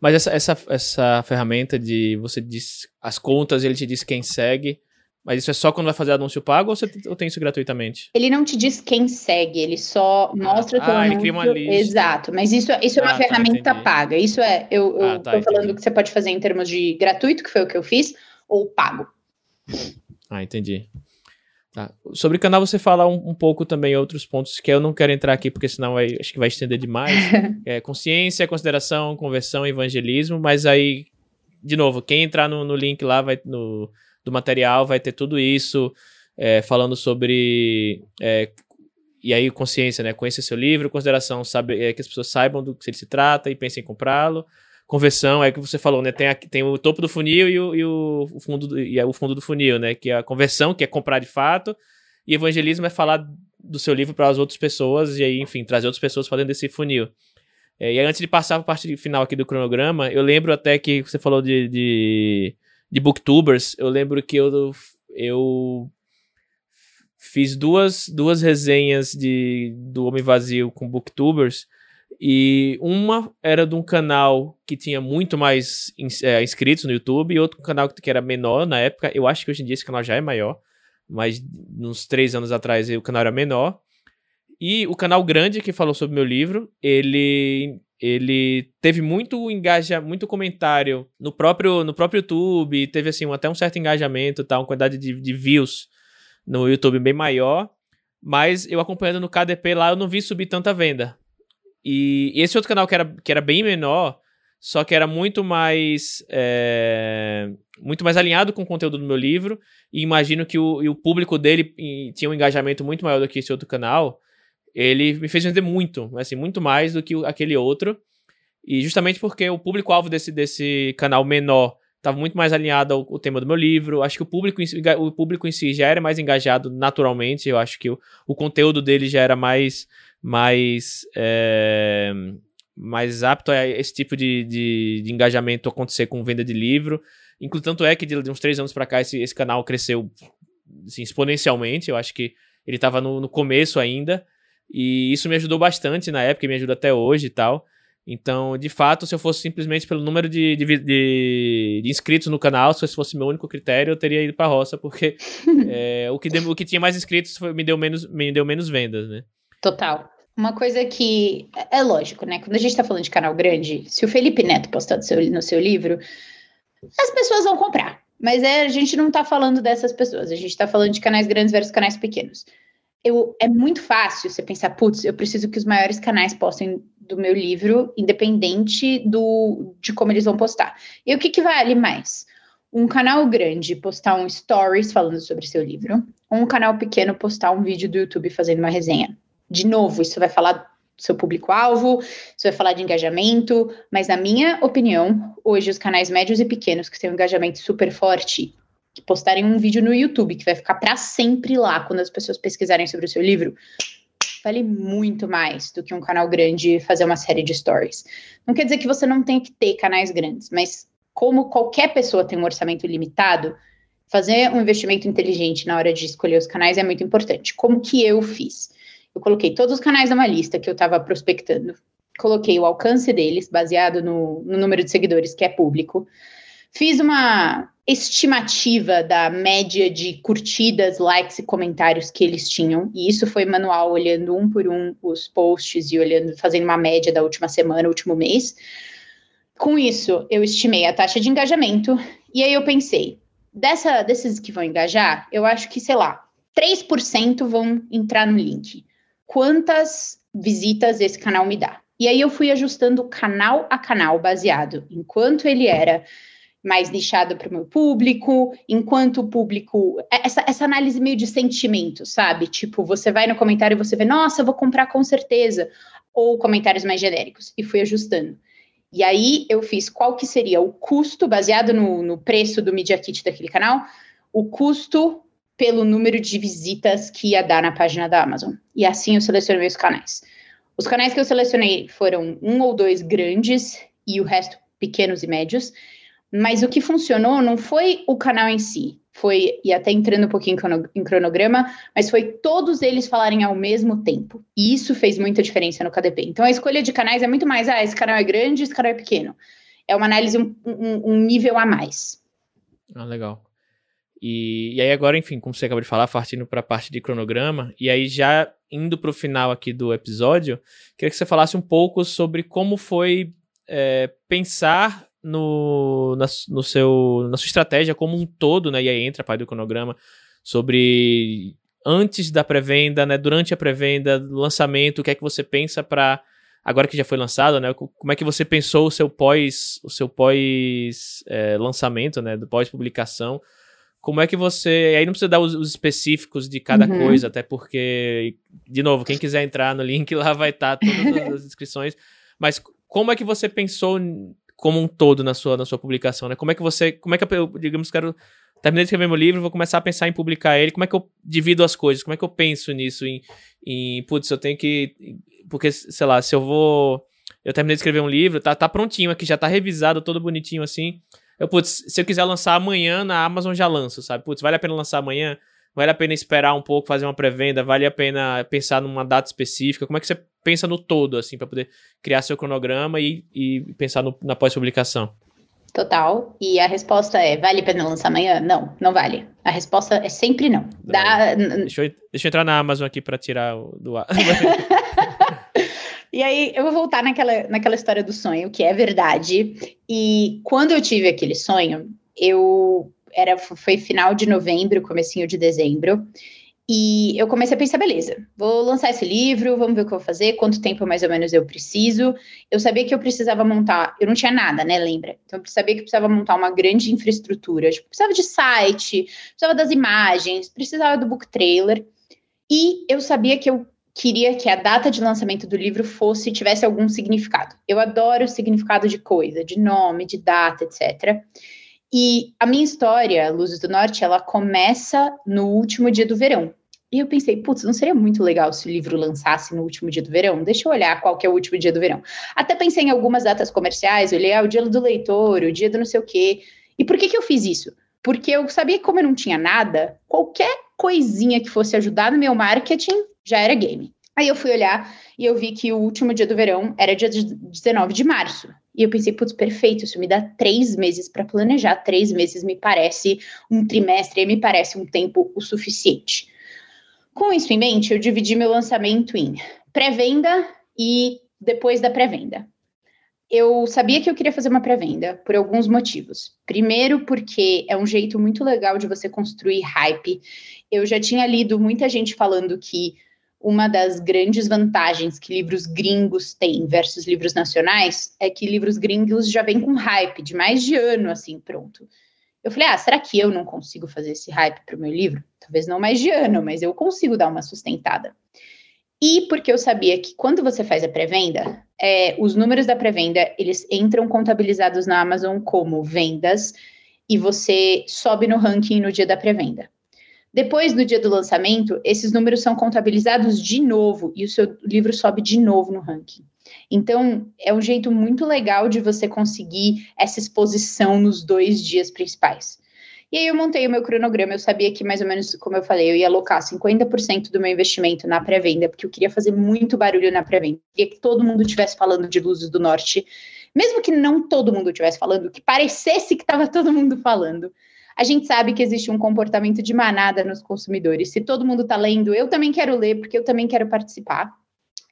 Speaker 1: Mas essa, essa, essa ferramenta de você diz as contas, ele te diz quem segue, mas isso é só quando vai fazer anúncio pago ou você ou tem isso gratuitamente?
Speaker 2: Ele não te diz quem segue, ele só mostra
Speaker 1: ah, o teu ah. Ele cria uma lista.
Speaker 2: Exato, mas isso, isso é uma ah, tá, ferramenta tá, paga. Isso é, eu, eu ah, tá, tô falando que você pode fazer em termos de gratuito, que foi o que eu fiz, ou pago.
Speaker 1: Ah, entendi. Tá. Sobre o canal você fala um, um, pouco também outros pontos que eu não quero entrar aqui porque senão vai, acho que vai estender demais. é, consciência, consideração, conversão, evangelismo, mas aí, de novo, quem entrar no, no link lá vai, no, do material vai ter tudo isso, é, falando sobre é, e aí consciência, né? Conhecer seu livro, consideração, sabe, é, que as pessoas saibam do que ele se trata e pensem em comprá-lo conversão, é que você falou, né? Tem, a, tem o topo do funil e o, e o, fundo do, e é o fundo do funil, né? Que é a conversão, que é comprar de fato, e evangelismo é falar do seu livro para as outras pessoas e aí, enfim, trazer outras pessoas falando desse funil. É, e aí, antes de passar para a parte final aqui do cronograma, eu lembro até que você falou de, de, de booktubers, eu lembro que eu, eu fiz duas, duas resenhas de, do Homem Vazio com booktubers e uma era de um canal que tinha muito mais é, inscritos no YouTube e outro canal que era menor na época. Eu acho que hoje em dia esse canal já é maior, mas uns três anos atrás o canal era menor. E o canal grande que falou sobre meu livro, ele ele teve muito engaja, muito comentário no próprio no próprio YouTube, teve assim até um certo engajamento, tá, uma quantidade de, de views no YouTube bem maior. Mas eu acompanhando no KDP lá, eu não vi subir tanta venda. E, esse outro canal que era, que era bem menor, só que era muito mais é, muito mais alinhado com o conteúdo do meu livro e imagino que o, o público dele tinha um engajamento muito maior do que esse outro canal ele me fez vender muito assim muito mais do que aquele outro. E justamente porque o público alvo desse, desse canal menor estava muito mais alinhado ao, ao, tema do meu livro. Acho que o público o público em si já era mais engajado naturalmente eu acho que o, o conteúdo dele já era mais mais, é, mais apto a esse tipo de, de, de, engajamento acontecer com venda de livro. Inclusive, tanto é que de, de uns três anos para cá esse, esse canal cresceu assim, exponencialmente. Eu acho que ele estava no, no começo ainda. E isso me ajudou bastante na época, e me ajuda até hoje e tal. Então, de fato, se eu fosse simplesmente pelo número de, de, de, de inscritos no canal, se esse fosse meu único critério, eu teria ido pra roça, porque é, o, que o que tinha mais inscritos foi, me, deu menos, me deu menos vendas, né?
Speaker 2: Total. Uma coisa que é lógico, né? Quando a gente está falando de canal grande, se o Felipe Neto postar no seu, no seu livro, as pessoas vão comprar. Mas é, a gente não está falando dessas pessoas, a gente está falando de canais grandes versus canais pequenos. Eu, é muito fácil você pensar, putz, eu preciso que os maiores canais postem do meu livro, independente do, de como eles vão postar. E o que, que vale mais? Um canal grande postar um stories falando sobre seu livro, ou um canal pequeno postar um vídeo do YouTube fazendo uma resenha de novo, isso vai falar do seu público-alvo, isso vai falar de engajamento, mas na minha opinião, hoje os canais médios e pequenos que têm um engajamento super forte, que postarem um vídeo no YouTube que vai ficar para sempre lá quando as pessoas pesquisarem sobre o seu livro, vale muito mais do que um canal grande fazer uma série de stories. Não quer dizer que você não tenha que ter canais grandes, mas como qualquer pessoa tem um orçamento limitado, fazer um investimento inteligente na hora de escolher os canais é muito importante. Como que eu fiz? Eu coloquei todos os canais numa lista que eu estava prospectando. Coloquei o alcance deles, baseado no, no número de seguidores que é público. Fiz uma estimativa da média de curtidas, likes e comentários que eles tinham. E isso foi manual, olhando um por um os posts e olhando, fazendo uma média da última semana, último mês. Com isso, eu estimei a taxa de engajamento. E aí eu pensei, dessa, desses que vão engajar, eu acho que, sei lá, 3% vão entrar no link quantas visitas esse canal me dá. E aí eu fui ajustando canal a canal, baseado em quanto ele era mais nichado para o meu público, enquanto o público. É, essa, essa análise meio de sentimento, sabe? Tipo, você vai no comentário e você vê, nossa, vou comprar com certeza. Ou comentários mais genéricos. E fui ajustando. E aí eu fiz qual que seria o custo, baseado no, no preço do Media Kit daquele canal, o custo pelo número de visitas que ia dar na página da Amazon. E assim eu selecionei os canais. Os canais que eu selecionei foram um ou dois grandes e o resto pequenos e médios. Mas o que funcionou não foi o canal em si, foi, e até entrando um pouquinho em cronograma, mas foi todos eles falarem ao mesmo tempo. E isso fez muita diferença no KDP. Então a escolha de canais é muito mais, ah, esse canal é grande, esse canal é pequeno. É uma análise um, um, um nível a mais.
Speaker 1: Ah, legal. E, e aí agora, enfim, como você acabou de falar, partindo para a parte de cronograma, e aí já indo para o final aqui do episódio, queria que você falasse um pouco sobre como foi é, pensar no, na, no seu, na sua estratégia como um todo, né? E aí entra a parte do cronograma, sobre antes da pré-venda, né? Durante a pré-venda, lançamento, o que é que você pensa para agora que já foi lançado, né? Como é que você pensou o seu pós, o seu pós é, lançamento, né? Do pós publicação como é que você. Aí não precisa dar os, os específicos de cada uhum. coisa, até porque, de novo, quem quiser entrar no link lá vai estar tá todas as inscrições. Mas como é que você pensou como um todo na sua, na sua publicação, né? Como é que você. Como é que eu, digamos, quero. Terminei de escrever meu livro, vou começar a pensar em publicar ele. Como é que eu divido as coisas? Como é que eu penso nisso? Em, em putz, eu tenho que. Porque, sei lá, se eu vou. Eu terminei de escrever um livro, tá, tá prontinho aqui, já tá revisado, todo bonitinho assim. Eu, putz, se eu quiser lançar amanhã na Amazon, já lanço, sabe? Putz, vale a pena lançar amanhã? Vale a pena esperar um pouco, fazer uma pré-venda? Vale a pena pensar numa data específica? Como é que você pensa no todo, assim, para poder criar seu cronograma e, e pensar no, na pós-publicação?
Speaker 2: Total. E a resposta é: vale a pena lançar amanhã? Não, não vale. A resposta é sempre não. Dá...
Speaker 1: Deixa, eu, deixa eu entrar na Amazon aqui para tirar o, do ar.
Speaker 2: E aí eu vou voltar naquela, naquela história do sonho, que é verdade. E quando eu tive aquele sonho, eu era foi final de novembro, comecinho de dezembro. E eu comecei a pensar, beleza, vou lançar esse livro, vamos ver o que eu vou fazer, quanto tempo mais ou menos eu preciso. Eu sabia que eu precisava montar, eu não tinha nada, né, lembra? Então eu sabia que eu precisava montar uma grande infraestrutura, tipo, precisava de site, precisava das imagens, precisava do book trailer. E eu sabia que eu queria que a data de lançamento do livro fosse tivesse algum significado. Eu adoro o significado de coisa, de nome, de data, etc. E a minha história, Luzes do Norte, ela começa no último dia do verão. E eu pensei, putz, não seria muito legal se o livro lançasse no último dia do verão? Deixa eu olhar qual que é o último dia do verão. Até pensei em algumas datas comerciais, olhei ah, o dia do leitor, o dia do não sei o quê. E por que, que eu fiz isso? Porque eu sabia que como eu não tinha nada, qualquer coisinha que fosse ajudar no meu marketing já era game. Aí eu fui olhar e eu vi que o último dia do verão era dia 19 de março. E eu pensei, putz, perfeito, isso me dá três meses para planejar. Três meses me parece um trimestre, me parece um tempo o suficiente. Com isso em mente, eu dividi meu lançamento em pré-venda e depois da pré-venda. Eu sabia que eu queria fazer uma pré-venda por alguns motivos. Primeiro, porque é um jeito muito legal de você construir hype. Eu já tinha lido muita gente falando que uma das grandes vantagens que livros gringos têm versus livros nacionais é que livros gringos já vêm com hype de mais de ano, assim, pronto. Eu falei, ah, será que eu não consigo fazer esse hype para o meu livro? Talvez não mais de ano, mas eu consigo dar uma sustentada. E porque eu sabia que quando você faz a pré-venda, é, os números da pré-venda, eles entram contabilizados na Amazon como vendas e você sobe no ranking no dia da pré-venda. Depois do dia do lançamento, esses números são contabilizados de novo e o seu livro sobe de novo no ranking. Então, é um jeito muito legal de você conseguir essa exposição nos dois dias principais. E aí eu montei o meu cronograma, eu sabia que mais ou menos, como eu falei, eu ia alocar 50% do meu investimento na pré-venda, porque eu queria fazer muito barulho na pré-venda. Queria que todo mundo estivesse falando de Luzes do Norte, mesmo que não todo mundo estivesse falando, que parecesse que estava todo mundo falando a gente sabe que existe um comportamento de manada nos consumidores. Se todo mundo está lendo, eu também quero ler, porque eu também quero participar.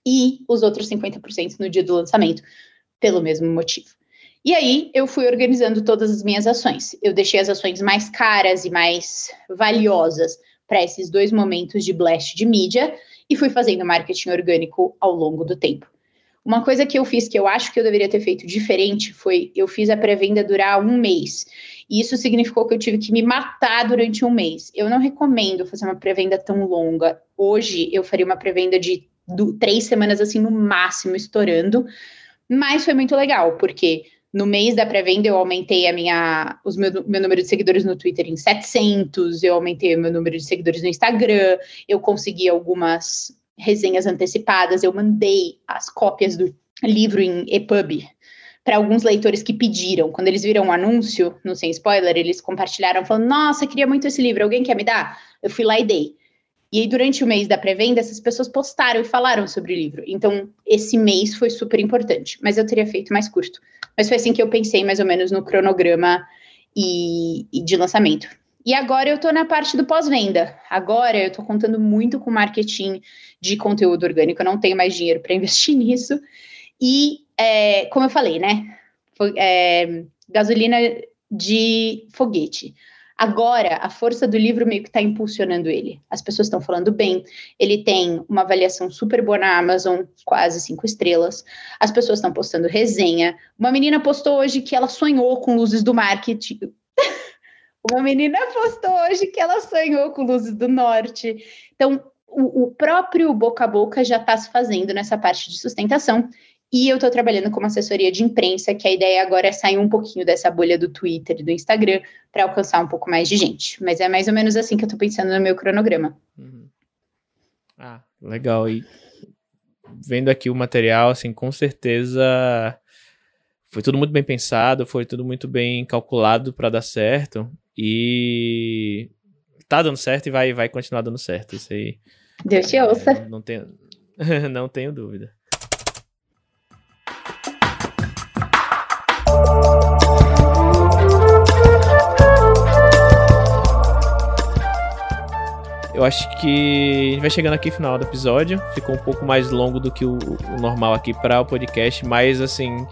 Speaker 2: E os outros 50% no dia do lançamento, pelo mesmo motivo. E aí eu fui organizando todas as minhas ações. Eu deixei as ações mais caras e mais valiosas para esses dois momentos de blast de mídia e fui fazendo marketing orgânico ao longo do tempo. Uma coisa que eu fiz que eu acho que eu deveria ter feito diferente foi eu fiz a pré-venda durar um mês. E isso significou que eu tive que me matar durante um mês. Eu não recomendo fazer uma pré-venda tão longa. Hoje eu faria uma pré-venda de do, três semanas, assim, no máximo, estourando. Mas foi muito legal, porque no mês da pré-venda eu aumentei a minha, os meu, meu número de seguidores no Twitter em 700, eu aumentei o meu número de seguidores no Instagram, eu consegui algumas resenhas antecipadas, eu mandei as cópias do livro em EPUB para alguns leitores que pediram. Quando eles viram o um anúncio no Sem Spoiler, eles compartilharam falando: Nossa, queria muito esse livro, alguém quer me dar? Eu fui lá e dei. E aí, durante o mês da pré-venda, essas pessoas postaram e falaram sobre o livro. Então, esse mês foi super importante, mas eu teria feito mais curto. Mas foi assim que eu pensei mais ou menos no cronograma e, e de lançamento. E agora eu estou na parte do pós-venda. Agora eu estou contando muito com marketing de conteúdo orgânico. Eu não tenho mais dinheiro para investir nisso. E, é, como eu falei, né? É, gasolina de foguete. Agora, a força do livro meio que está impulsionando ele. As pessoas estão falando bem. Ele tem uma avaliação super boa na Amazon, quase cinco estrelas. As pessoas estão postando resenha. Uma menina postou hoje que ela sonhou com luzes do marketing, uma menina postou hoje que ela sonhou com luzes do norte. Então, o, o próprio boca a boca já está se fazendo nessa parte de sustentação. E eu estou trabalhando como assessoria de imprensa, que a ideia agora é sair um pouquinho dessa bolha do Twitter e do Instagram para alcançar um pouco mais de gente. Mas é mais ou menos assim que eu estou pensando no meu cronograma. Uhum.
Speaker 1: Ah, legal. E vendo aqui o material, assim, com certeza foi tudo muito bem pensado, foi tudo muito bem calculado para dar certo. E tá dando certo e vai, vai continuar dando certo. Isso aí.
Speaker 2: Deus te ouça. É,
Speaker 1: não tenho, não tenho dúvida. Eu acho que a gente vai chegando aqui no final do episódio. Ficou um pouco mais longo do que o, o normal aqui para o podcast, mas assim,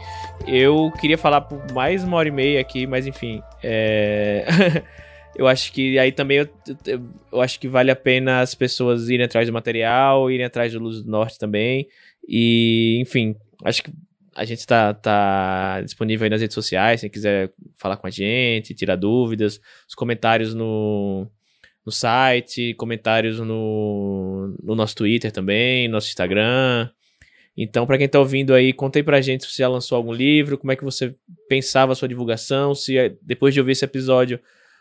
Speaker 1: eu queria falar por mais uma hora e meia aqui, mas enfim. É... eu acho que aí também eu, eu, acho que vale a pena as pessoas irem atrás do material, irem atrás do Luz do Norte também. E, enfim, acho que a gente está tá disponível aí nas redes sociais, se quiser falar com a gente, tirar dúvidas, os comentários no, no site, comentários no, no nosso Twitter também, nosso Instagram. Então, para quem está ouvindo aí, contei pra gente se você já lançou algum livro, como é que você pensava a sua divulgação, se eh, depois de ouvir esse episódio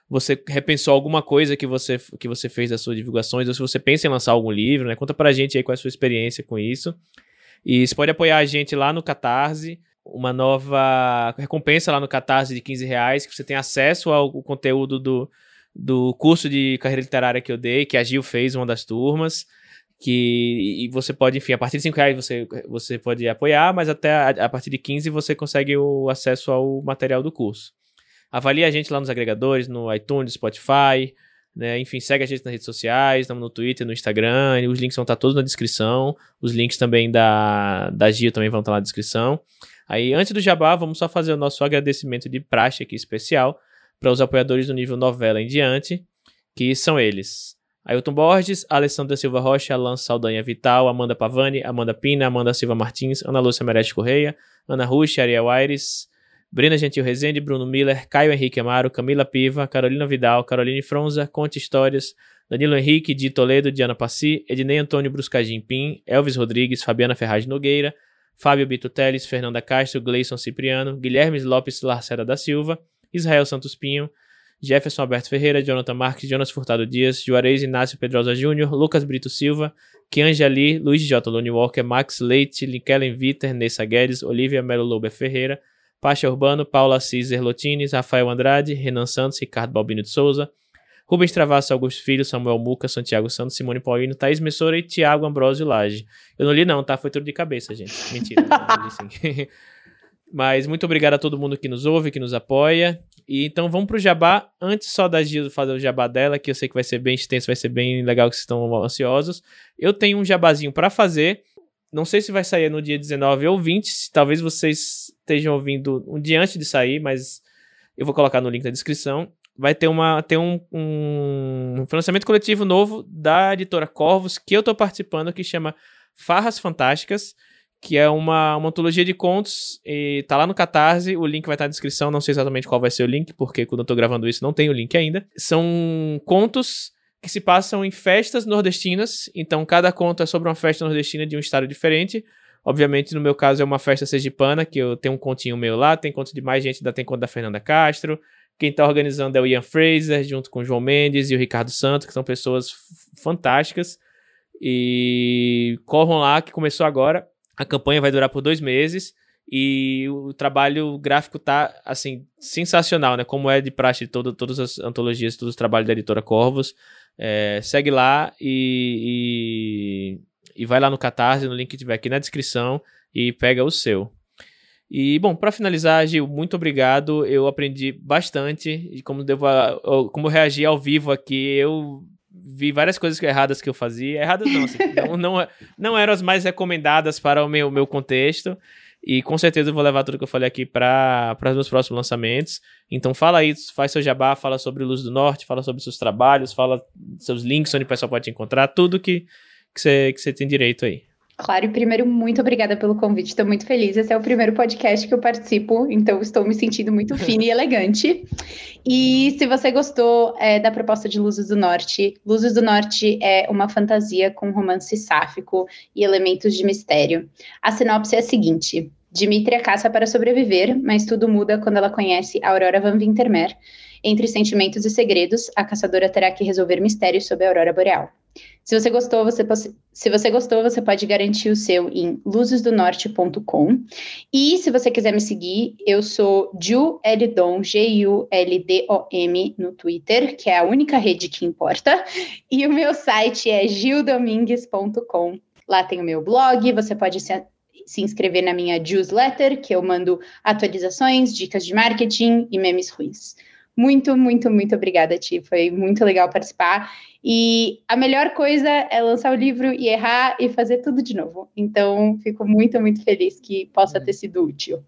Speaker 1: você repensou alguma coisa que você, que você fez das suas divulgações, ou se você pensa em lançar algum livro, né? Conta pra gente aí qual é a sua experiência com isso. E você pode apoiar a gente lá no Catarse, uma nova recompensa lá no Catarse de 15 reais, que você tem acesso ao conteúdo do, do curso de carreira literária que eu dei, que a Gil fez, uma das turmas, que e você pode, enfim, a partir de 5 reais você, você pode apoiar, mas até a, a, partir de 15 você consegue o acesso ao material do curso. Avalie a gente lá nos agregadores, no iTunes, Spotify, né? Enfim, segue a gente nas redes sociais, estamos no Twitter, no Instagram, os links vão estar todos na descrição, os links também da, da Gil também vão estar na descrição. Aí, antes do jabá, vamos só fazer o nosso agradecimento de praxe aqui especial para os apoiadores do nível novela em diante, que são eles: Ailton Borges, Alessandra Silva Rocha, Alan Saldanha Vital, Amanda Pavani, Amanda Pina, Amanda Silva Martins, Ana Lúcia Merete Correia, Ana Rush, Ariel Aires, Brena Gentil Rezende, Bruno Miller, Caio Henrique Amaro, Camila Piva, Carolina Vidal, Caroline Fronza, Conte Histórias, Danilo Henrique, Di Toledo, Diana Passi, Ednei Antônio Bruscagim Pim, Elvis Rodrigues, Fabiana Ferraz Nogueira, Fábio Bito Teles, Fernanda Castro, Gleison Cipriano, Guilherme Lopes Larcera da Silva, Israel Santos Pinho, Jefferson Alberto Ferreira, Jonathan Marques, Jonas Furtado Dias, Juarez Inácio Pedrosa Júnior, Lucas Brito Silva, Kianja Ali, Luiz J. Lone Walker, Max Leite, Linkellen Viter, Nessa Guedes, Olivia Melo Lober Ferreira, Pacha Urbano, Paula Ciser Lotines, Rafael Andrade, Renan Santos, Ricardo Balbino de Souza, Rubens Travasso, Augusto Filho, Samuel Muca, Santiago Santos, Simone Paulino, Thaís Messora e Tiago Ambrosio Lage. Eu não li não, tá? Foi tudo de cabeça, gente. Mentira. não li, sim. Mas muito obrigado a todo mundo que nos ouve, que nos apoia. E então vamos pro jabá. Antes só da Gil fazer o jabá dela, que eu sei que vai ser bem extenso, vai ser bem legal que vocês estão ansiosos. Eu tenho um jabazinho para fazer. Não sei se vai sair no dia 19 ou 20. Talvez vocês estejam ouvindo um dia antes de sair, mas eu vou colocar no link da descrição. Vai ter, uma, ter um, um financiamento coletivo novo da editora Corvos, que eu estou participando, que chama Farras Fantásticas que é uma, uma antologia de contos e tá lá no Catarse, o link vai estar na descrição, não sei exatamente qual vai ser o link, porque quando eu tô gravando isso não tem o link ainda. São contos que se passam em festas nordestinas, então cada conto é sobre uma festa nordestina de um estado diferente. Obviamente, no meu caso, é uma festa sergipana, que eu tenho um continho meu lá, tem conto de mais gente, ainda tem conto da Fernanda Castro. Quem tá organizando é o Ian Fraser, junto com o João Mendes e o Ricardo Santos, que são pessoas fantásticas. E corram lá, que começou agora. A campanha vai durar por dois meses e o trabalho gráfico tá, assim, sensacional, né? Como é de praxe de todo, todas as antologias, todos os trabalhos da editora Corvos. É, segue lá e, e, e, vai lá no Catarse, no link que tiver aqui na descrição e pega o seu. E, bom, para finalizar, Gil, muito obrigado. Eu aprendi bastante e como devo como reagir ao vivo aqui. Eu vi várias coisas erradas que eu fazia. Erradas não, assim, não, não, não, eram as mais recomendadas para o meu, meu contexto. E com certeza eu vou levar tudo que eu falei aqui para os meus próximos lançamentos. Então fala aí, faz seu jabá, fala sobre Luz do Norte, fala sobre seus trabalhos, fala seus links onde o pessoal pode te encontrar, tudo que, que, você, que você tem direito aí.
Speaker 2: Claro, e primeiro, muito obrigada pelo convite. Estou muito feliz. Esse é o primeiro podcast que eu participo, então estou me sentindo muito fina e elegante. E se você gostou é, da proposta de Luzes do Norte, Luzes do Norte é uma fantasia com romance sáfico e elementos de mistério. A sinopse é a seguinte: Dimitria caça para sobreviver, mas tudo muda quando ela conhece Aurora Van Wintermeer. Entre sentimentos e segredos, a caçadora terá que resolver mistérios sobre a aurora boreal. Se você gostou, você se você gostou, você pode garantir o seu em luzesdonorte.com. E se você quiser me seguir, eu sou Ju G-U-L-D-O-M no Twitter, que é a única rede que importa. E o meu site é gildomingues.com. Lá tem o meu blog, você pode se, se inscrever na minha newsletter, que eu mando atualizações, dicas de marketing e memes ruins. Muito, muito, muito obrigada, Ti. Foi muito legal participar. E a melhor coisa é lançar o livro e errar e fazer tudo de novo. Então, fico muito, muito feliz que possa ter sido útil.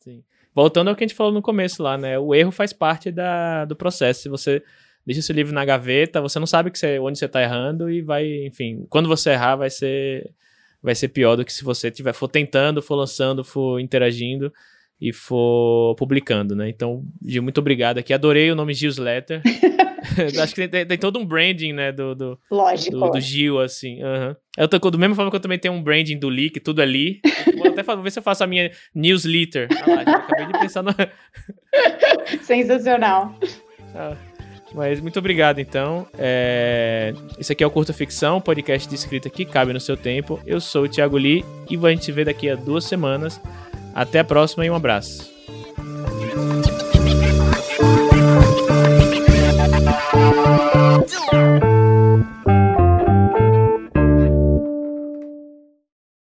Speaker 1: Sim. Voltando ao que a gente falou no começo lá, né? O erro faz parte da, do processo. Se você deixa esse livro na gaveta, você não sabe você, onde você está errando e vai, enfim, quando você errar vai ser vai ser pior do que se você tiver for tentando, for lançando, for interagindo e for publicando, né? Então, Gil, muito obrigado aqui. Adorei o nome Gil's Letter. Acho que tem, tem, todo um branding, né? Do, do,
Speaker 2: Lógico.
Speaker 1: Do, do Gil, assim. Uhum. Eu tô do mesma forma que eu também tenho um branding do Lee, que tudo é Lee. Vou até ver se eu faço a minha newsletter. Ah, lá, acabei de pensar no...
Speaker 2: Sensacional.
Speaker 1: Ah, mas muito obrigado, então. É... Esse aqui é o Curta Ficção, podcast de escrita que cabe no seu tempo. Eu sou o Thiago Lee e a gente se vê daqui a duas semanas. Até a próxima e um abraço.